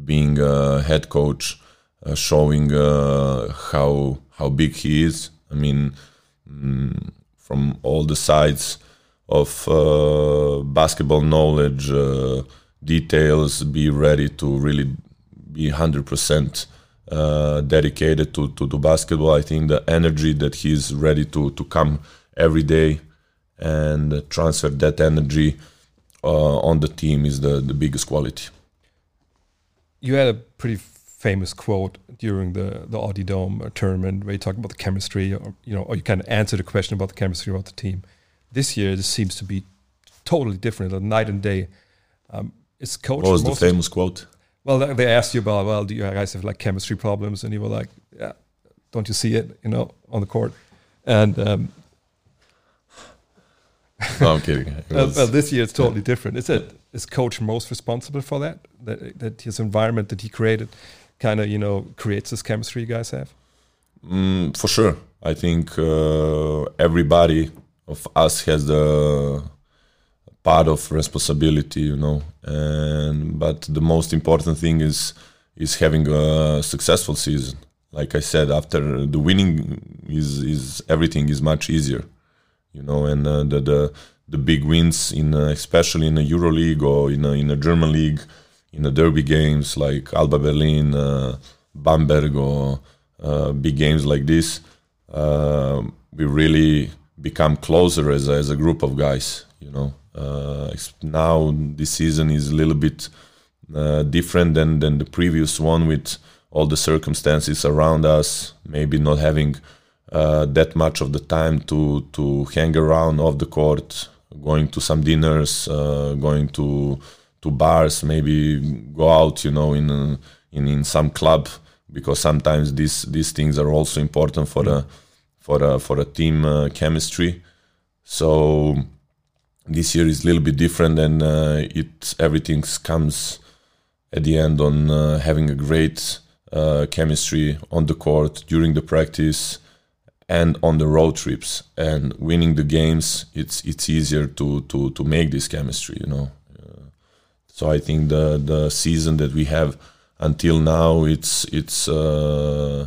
being a head coach, uh, showing uh, how how big he is. I mean, mm, from all the sides of uh, basketball knowledge, uh, details, be ready to really be 100% uh, dedicated to, to, to basketball. I think the energy that he's ready to, to come every day and transfer that energy on the team is the, the biggest quality. You had a pretty famous quote during the the Audi Dome uh, tournament where you talk about the chemistry, or you know, or you kind of answered a question about the chemistry about the team. This year, this seems to be totally different, a night and day. Um, is coach What was the famous quote? Well, they- they asked you about, well, do you guys have like chemistry problems? And you were like, yeah, don't you see it, you know, on the court? And um, No, I'm kidding. It well, well, this year it's totally different. Is it is coach most responsible for that? That that his environment that he created, kind of you know creates this chemistry you guys have. Mm, for sure. I think uh, everybody of us has the part of responsibility, you know. And but the most important thing is is having a successful season. Like I said, after the winning is is everything is much easier, you know. And uh, the the the big wins in uh, especially in the Euro League or in a, in a German league, in the derby games like Alba Berlin, uh, Bamberg, or uh, big games like this, uh, we really become closer as a, as a group of guys. You know, uh, now this season is a little bit uh, different than than the previous one with all the circumstances around us, maybe not having uh, that much of the time to to hang around off the court going to some dinners, uh, going to to bars, maybe go out, you know, in uh, in in some club because sometimes these these things are also important for a for a for a team uh, chemistry. So this year is a little bit different, and uh, it everything comes at the end on uh, having a great uh, chemistry on the court during the practice and on the road trips. And winning the games it's it's easier to to to make this chemistry you know? Uh, so i think the the season that we have until now it's it's uh,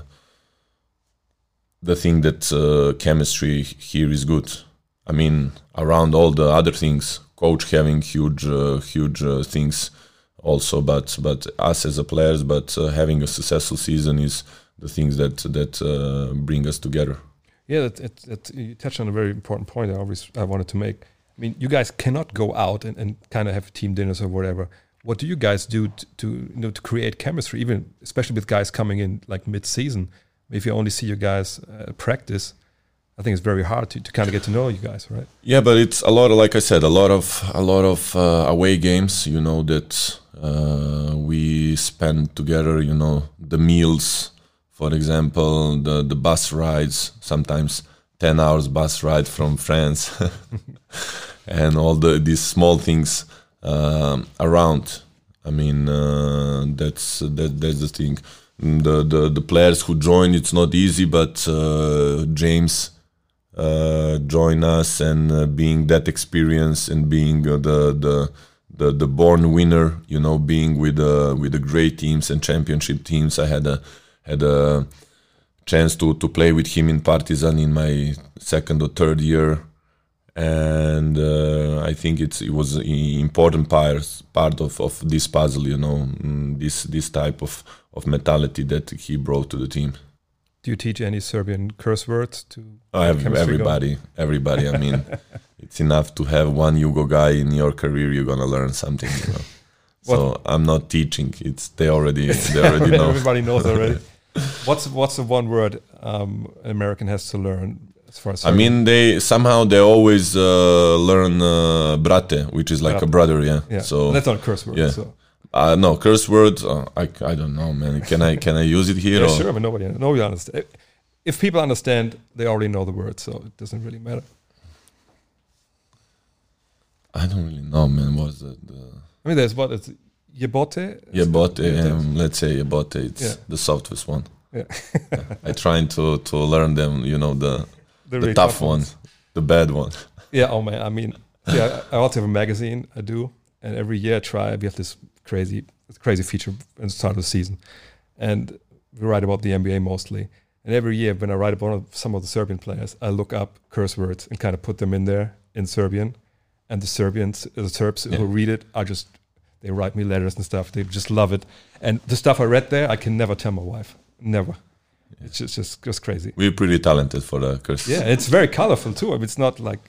the thing that uh, chemistry here is good. I mean around all the other things coach having huge uh, huge uh, things also but but us as a players but uh, having a successful season is the things that that uh, bring us together Yeah, that, it, it, you touched on a very important point. I always I wanted to make. I mean, you guys cannot go out and, and kind of have team dinners or whatever. What do you guys do to, to you know to create chemistry, even especially with guys coming in like mid-season? If you only see you guys uh, practice, I think it's very hard to, to kind of get to know you guys, right? Yeah, but it's a lot. Of, like I said, a lot of a lot of uh, away games. You know that uh, we spend together. You know the meals, for example, the the bus rides. Sometimes ten hours bus ride from France, and all the these small things um, around. I mean, uh, that's that, that's the thing. The, the the players who join, it's not easy, but uh, James uh, join us and uh, being that experience and being uh, the the the the born winner, you know, being with uh, with the great teams and championship teams. I had a had a chance to to play with him in Partizan in my second or third year, and uh, I think it's it was an important part part of, of this puzzle, you know, mm, this this type of of mentality that he brought to the team. Do you teach any Serbian curse words to I have chemistry going? everybody, everybody. I mean, it's enough to have one Yugo guy in your career. You're gonna learn something. You know? so I'm not teaching. It's they already they already know. Everybody knows already. What's what's the one word um, an American has to learn as far as I mean, they somehow they always uh, learn uh, brate, which is like a brother. Yeah. yeah, So that's not a curse word. yeah. So. uh, no curse words. Uh, I I don't know, man. Can I can I use it here? Yeah, or- sure, but nobody nobody understand. If people understand, they already know the word, so it doesn't really matter. I don't really know, man. What's the, the I mean, there's what it's Yebote. Yebote? Yeah, Um, let's say Yebote. It's Yeah. the softest one. Yeah. I trying to to learn them. You know the the, really tough one, the bad one. Yeah. Oh man. I mean, yeah. I also have a magazine. I do, and every year I try. We have this crazy, crazy feature at the start of the season, and we write about the NBA mostly. And every year, when I write about some of the Serbian players, I look up curse words and kind of put them in there in Serbian. And the Serbians, the Serbs who read it, are just they write me letters and stuff. They just love it. And the stuff I read there, I can never tell my wife. Never. It's just just just crazy. We're pretty talented for the curses. Yeah, it's very colorful too. I mean, it's not like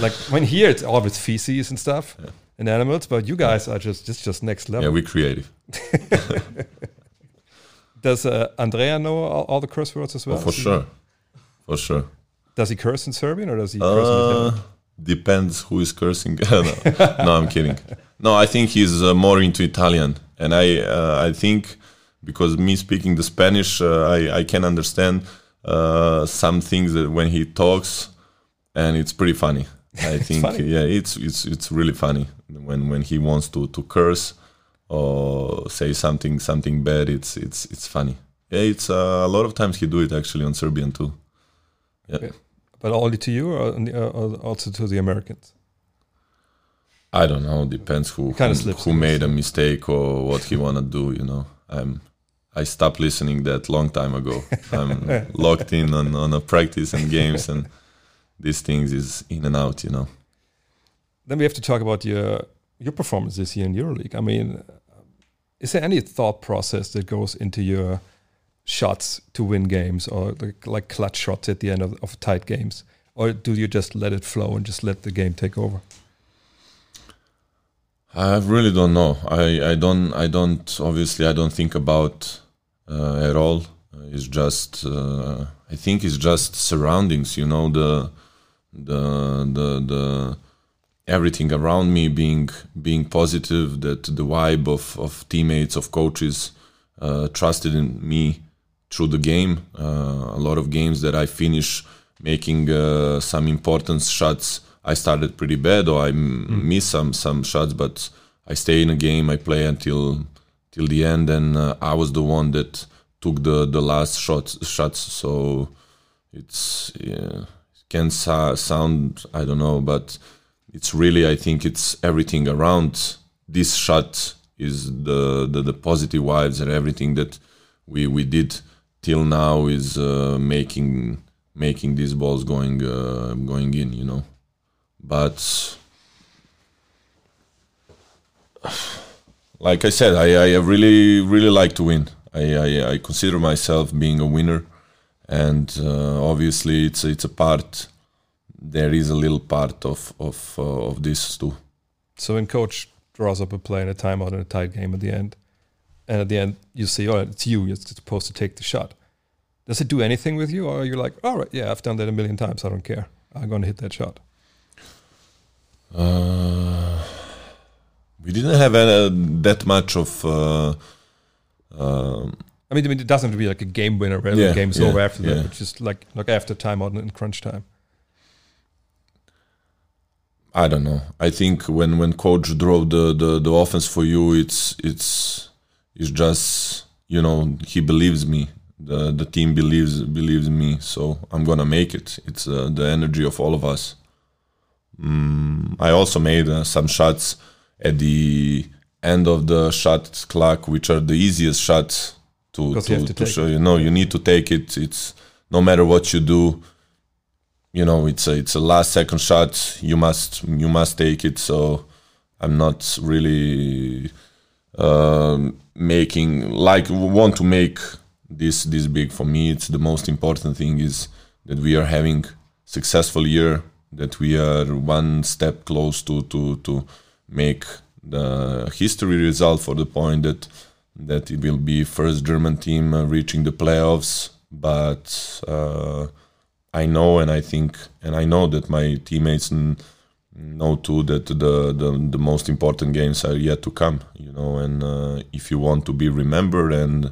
like when here it's all with feces and stuff and animals, but you guys are just just just next level. yeah, we're creative. Does uh, Andrea know all, all the curse words as well? Oh, for sure, for sure. Does he curse in Serbian or does he curse in Uh, Italian? Depends who is cursing. no, no, I'm kidding. No, I think he's uh, more into Italian, and I uh, I think because me speaking the Spanish, uh, I I can understand uh, some things that when he talks, and it's pretty funny. I think funny? yeah, it's it's it's really funny when when he wants to to curse or say something something bad. It's it's it's funny. Yeah, it's uh, a lot of times he do it actually on Serbian too. Yeah. Yeah. But only to you or, the- uh, or also to the Americans? I don't know. Depends who who, who made a mistake or what he wanna do. You know, I'm I stopped listening that long time ago. I'm locked in on on a practice and games and these things is in and out. You know. Then we have to talk about your your performance this year in EuroLeague. I mean, is there any thought process that goes into your shots to win games or like, like clutch shots at the end of, of tight games, or do you just let it flow and just let the game take over? I really don't know. I, I don't I don't obviously I don't think about uh, at all. Uh, It's just uh, I think it's just surroundings. You know the the the the everything around me being being positive, that the vibe of, of teammates, of coaches uh, trusted in me through the game. Uh, a lot of games that I finish making uh, some important shots. I started pretty bad, or I m- miss some some shots, but I stay in a game. I play until till the end, and uh, I was the one that took the the last shots shots. So it's yeah, it can sa- sound I don't know, but it's really I think it's everything around this shot is the the, the positive vibes and everything that we we did till now is uh, making making these balls going uh, going in you know? But like I said I, I really really like to win. I, I, I consider myself being a winner. And uh, obviously it's it's a part there is a little part of of uh, of this too. So when coach draws up a play in a timeout in a tight game at the end, and at the end you say, oh, it's you. You're supposed to take the shot. Does it do anything with you, or are you're like, all right, yeah, I've done that a million times. I don't care. I'm going to hit that shot. Uh, we didn't have uh, that much of. Uh, um, I mean, I mean, it doesn't have to be like a game winner where Yeah, the game's yeah, over after that, yeah. but just like like after timeout and in crunch time. I don't know. I think when when coach drove the, the, the offense for you, it's it's it's just you know he believes me. The the team believes believes me, so I'm gonna make it. It's uh, the energy of all of us. Mm, I also made uh, some shots at the end of the shot clock, which are the easiest shots to Because you to, to to show. You know, you need to take it. It's no matter what you do, you know it's a it's a last second shot you must you must take it so i'm not really making like want to make this this big for me. It's the most important thing is that we are having successful year that we are one step close to to to make the history result for the point that that it will be first german team uh, reaching the playoffs. But uh, I know and I think and I know that my teammates n- know too that the, the the most important games are yet to come you know and uh, if you want to be remembered and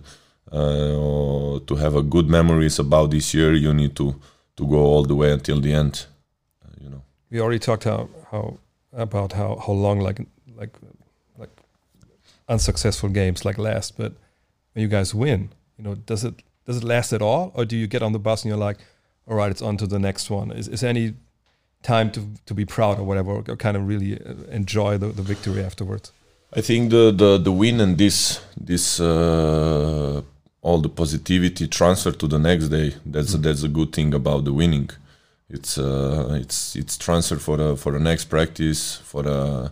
uh, to have a good memories about this year you need to to go all the way until the end uh, you know We already talked how how about how how long like like like unsuccessful games like last, but when you guys win, you know, does it does it last at all, or do you get on the bus and you're like, all right, it's on to the next one? Is is any time to to be proud or whatever, or kind of really uh, enjoy the, the victory afterwards? I think the the, the win and this this uh, all the positivity transfer to the next day. That's a, that's a good thing about the winning. It's uh, it's it's transfer for the for the next practice for a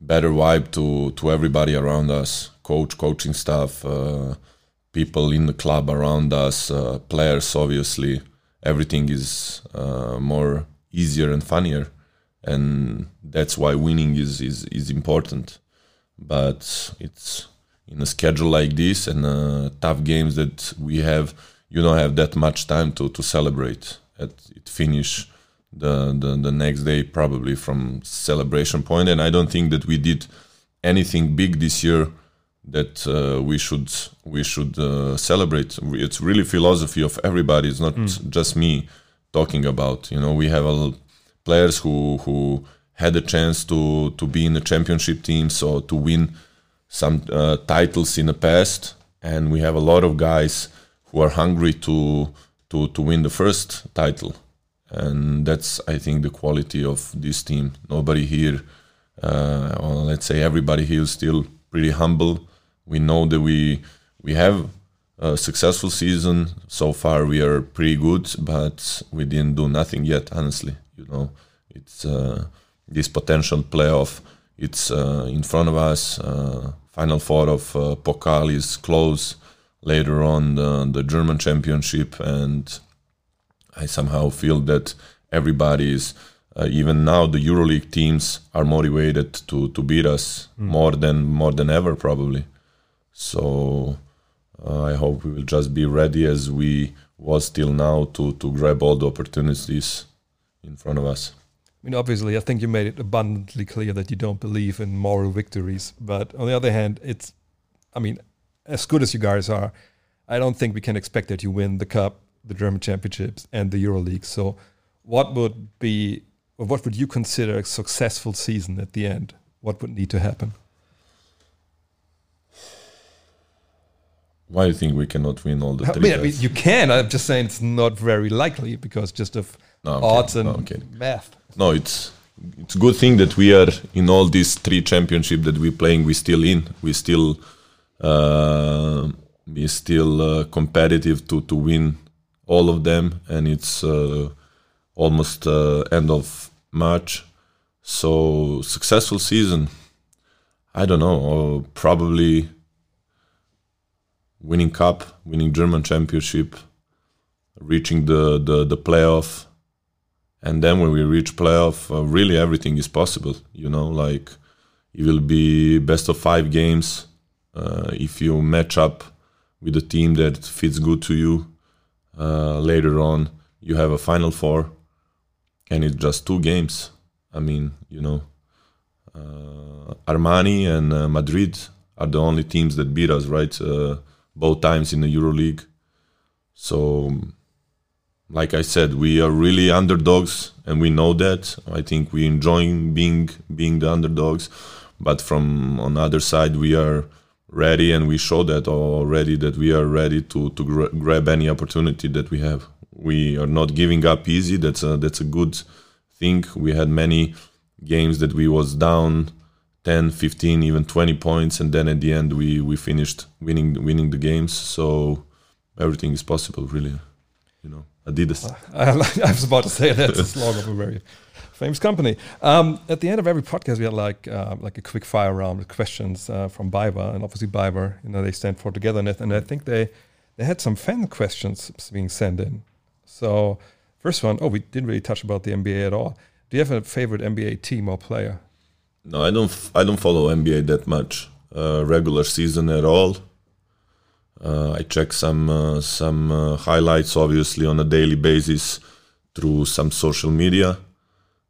better vibe to to everybody around us, coach, coaching staff, uh, people in the club around us, uh, players. Obviously, everything is uh, more easier and funnier, and that's why winning is is is important. But it's in a schedule like this and uh, tough games that we have you don't have that much time to, to celebrate. At it finish the, the the next day probably from celebration point and i don't think that we did anything big this year that uh, we should we should uh, celebrate. It's really philosophy of everybody. It's not just me talking about you know we have a, players who who had a chance to to be in the championship teams or to win some uh, titles in the past, and we have a lot of guys who are hungry to to to win the first title, and that's I think the quality of this team. Nobody here, uh, or let's say everybody here, is still pretty humble. We know that we we have a successful season so far. We are pretty good, but we didn't do nothing yet. Honestly, you know, it's. Uh, this potential playoff. It's uh, in front of us. Uh, final four of uh, Pokal is close. Later on, the, the German Championship, and I somehow feel that everybody is, uh, even now, the EuroLeague teams are motivated to to beat us more than more than ever, probably. So uh, I hope we will just be ready as we was till now to to grab all the opportunities in front of us. I mean, obviously, I think you made it abundantly clear that you don't believe in moral victories. But on the other hand, it's, I mean, as good as you guys are, I don't think we can expect that you win the cup, the German championships, and the EuroLeague. So, what would be, or what would you consider a successful season at the end? What would need to happen? Why do you think we cannot win all the I three? mean, I mean, you can. I'm just saying it's not very likely because just of No, odds and No, math. no, it's it's a good thing that we are in all these three championship that we're playing. We still in. We still uh, we still uh, competitive to to win all of them, and it's uh, almost uh, end of March. So successful season. I don't know. Or probably winning cup, winning German championship, reaching the the, the playoff. And then when we reach playoff uh, really everything is possible you know like it will be best of five games. Uh, if you match up with a team that fits good to you uh, later on you have a final four and it's just two games. I mean you know uh, armani and uh, madrid are the only teams that beat us right? Uh, both times in the euroleague so like I said, we are really underdogs, and we know that. I think we enjoying being being the underdogs, but from on the other side, we are ready, and we show that already that we are ready to to gra- grab any opportunity that we have. We are not giving up easy. That's a that's a good thing. We had many games that we was down 10, 15, even 20 points, and then at the end we we finished winning winning the games. So everything is possible, really. You know. Adidas. I, I was about to say that's the slogan of a very famous company. Um, at the end of every podcast, we had like uh, like a quick fire round with questions uh, from BayWa, and obviously BayWa, you know, they stand for togetherness, and I think they they had some fan questions being sent in. So first one, oh, we didn't really touch about the NBA at all. Do you have a favorite NBA team or player? No, I don't. I don't follow NBA that much. Uh, regular season at all. Uh, I check some uh, some uh, highlights, obviously, on a daily basis through some social media,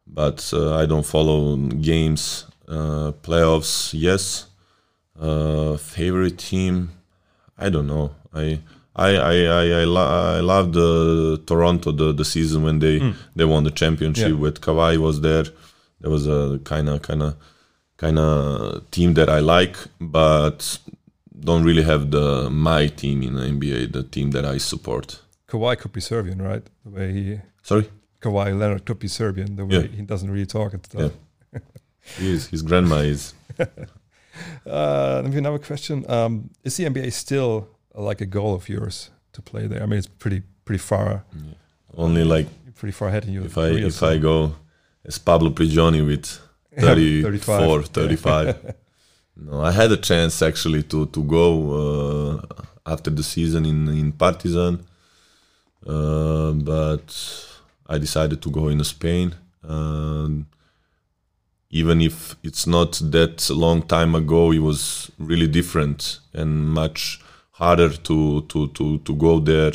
but uh, I don't follow games, uh, playoffs. Yes, uh, favorite team. I don't know. I I I I, I, lo- I love the Toronto the, the season when they they won the championship Yeah. with Kawhi was there. There was a kind of kind of kind of team that I like, but don't really have the my team in the NBA, the team that I support. Kawhi could be Serbian, right? The way he Sorry, Kawhi Leonard could be Serbian. The way Yeah. he doesn't really talk and stuff. he is. His grandma is. Uh, maybe another question: um, Is the NBA still uh, like a goal of yours to play there? I mean, it's pretty pretty far Only like pretty far ahead in your if I if so- I go as Pablo Prigioni with 34, 35. 35. no, I had a chance actually to to go uh, after the season in in Partizan, uh, but I decided to go in Spain. Um, even if it's not that long time ago, it was really different and much harder to to to, to go there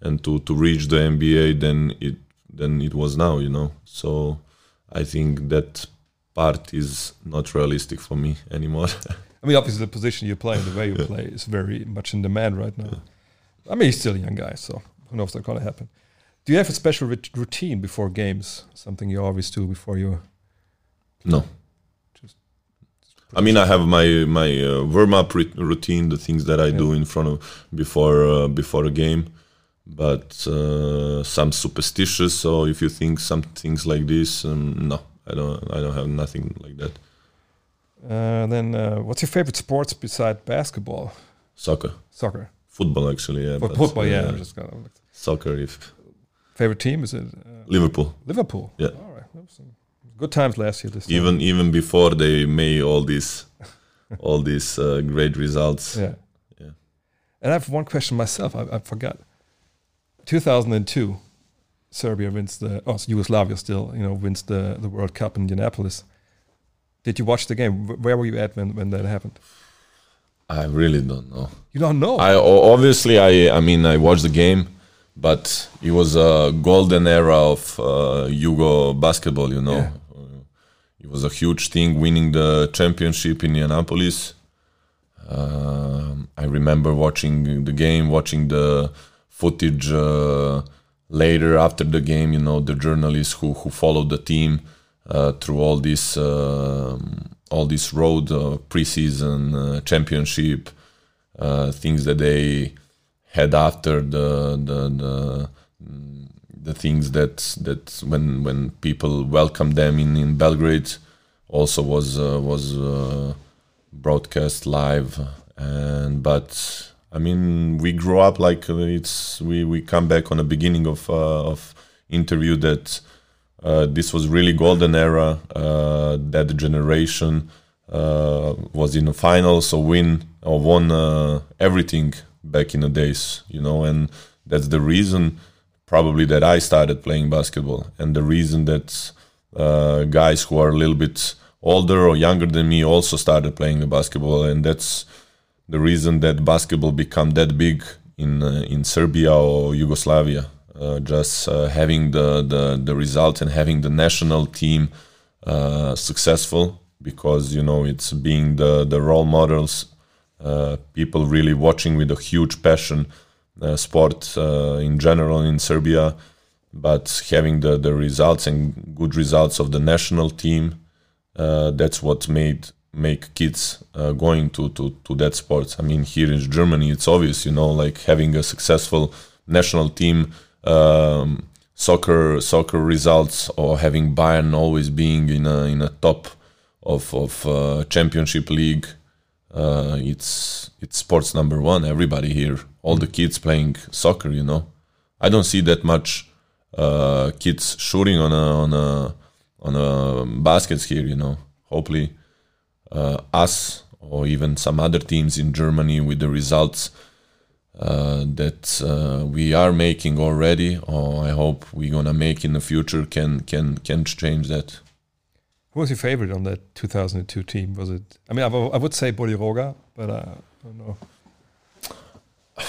and to, to reach the NBA than it than it was now. You know, so I think that part is not realistic for me anymore. I mean, obviously, the position you play and the way you play is very much in demand right now. I mean, he's still a young guy, so who knows what's going to happen. Do you have a special routine before games? Something you always do before you? no. Just- I mean, I have my my uh, warm up routine, the things that I do in front of before uh, before a game, but uh, some superstitious. So if you think some things like this, um, no, I don't. I don't have nothing like that. Uh, then, uh, what's your favorite sports beside basketball? Soccer, Soccer, football, actually. Yeah, but, football. Yeah, I'm just gonna. soccer. If Favorite team is it uh, Liverpool, Liverpool? Yeah. All right. That was some good times last year. This time. even even before they made all these all these uh, great results. Yeah. Yeah. And I have one question myself. I, I forgot. 2002, Serbia wins the. Oh, Yugoslavia still. You know, wins the the World Cup in Indianapolis. Did you watch the game? Where were you at when, when that happened? I really don't know. You don't know. I obviously I I mean I watched the game, but it was a golden era of uh, Yugo basketball. You know, Yeah. It was a huge thing winning the championship in Indianapolis. Um I remember watching the game, watching the footage uh, later after the game. You know, the journalists who who followed the team uh, through all this um all this road uh, preseason uh, championship uh, things that they had after the the the, the things that that when when people welcomed them in in Belgrade also was was broadcast live and but I mean we grew up like uh, it's we we come back on the beginning of uh, of interview that uh, this was really golden era uh, that generation uh, was in the finals so win or won uh, everything back in the days you know and that's the reason probably that I started playing basketball and the reason that guys who are a little bit older or younger than me also started playing the basketball. And that's the reason that basketball become that big in uh, in Serbia or Yugoslavia uh, just uh, having the, the the result and having the national team successful because you know it's being the the role models uh, people really watching with a huge passion uh, sport uh, in general in Serbia but having the the results and good results of the national team that's what made make kids uh, going to, to to that sports. I mean, here in Germany, it's obvious, you know, like having a successful national team, um, soccer soccer results, or having Bayern always being in a in a top of of uh, championship league. Uh, it's it's sports number one. Everybody here, all the kids playing soccer. You know, I don't see that much uh, kids shooting on a on a on a baskets here. You know, hopefully us or even some other teams in Germany with the results uh, that uh, we are making already, or I hope we're gonna make in the future, can can can change that. Who was your favorite on that 2002 team? Was it? I mean, I, w- I would say Bodiroga, but uh, I don't know.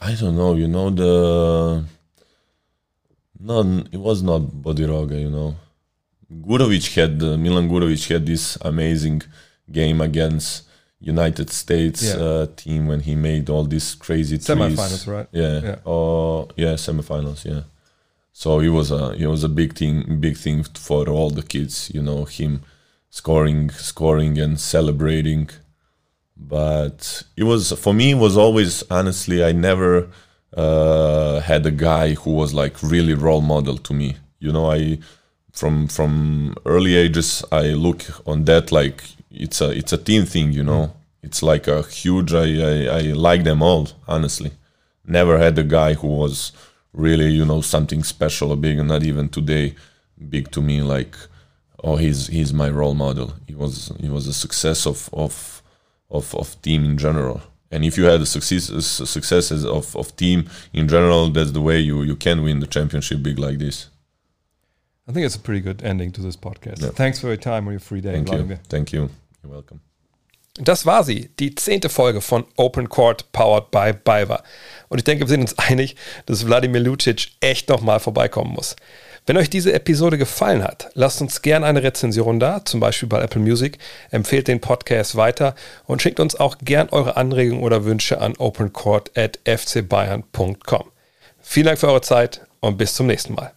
I don't know. You know the. No, it was not Bodiroga. You know, Gurovic had uh, Milan Gurovic had this amazing game against United States Yeah. uh, team when he made all these crazy threes. Semifinals, right? Yeah. Yeah. Oh, yeah, semifinals. Yeah. So it was a it was a big thing, big thing for all the kids. You know, him scoring, scoring, and celebrating. But it was for me. It was always honestly. I never uh, had a guy who was like really role model to me. You know, I from from early ages I look on that like it's a it's a team thing. You know, it's like a huge. I I, I like them all honestly never had a guy who was really you know something special or big and not even today big to me like oh he's he's my role model he was he was a success of of of, of team in general and if you had a success successes of, of team in general that's the way you you can win the championship big like this I think it's a pretty good ending to this podcast. Yeah. Thanks for your time on your free day, thank you thank you you're welcome Das war sie, die zehnte Folge von Open Court powered by BayWa. Und ich denke, wir sind uns einig, dass Wladimir Lucic echt nochmal vorbeikommen muss. Wenn euch diese Episode gefallen hat, lasst uns gerne eine Rezension da, zum Beispiel bei Apple Music, empfehlt den Podcast weiter und schickt uns auch gern eure Anregungen oder Wünsche an opencourt.fcbayern.com. Vielen Dank für eure Zeit und bis zum nächsten Mal.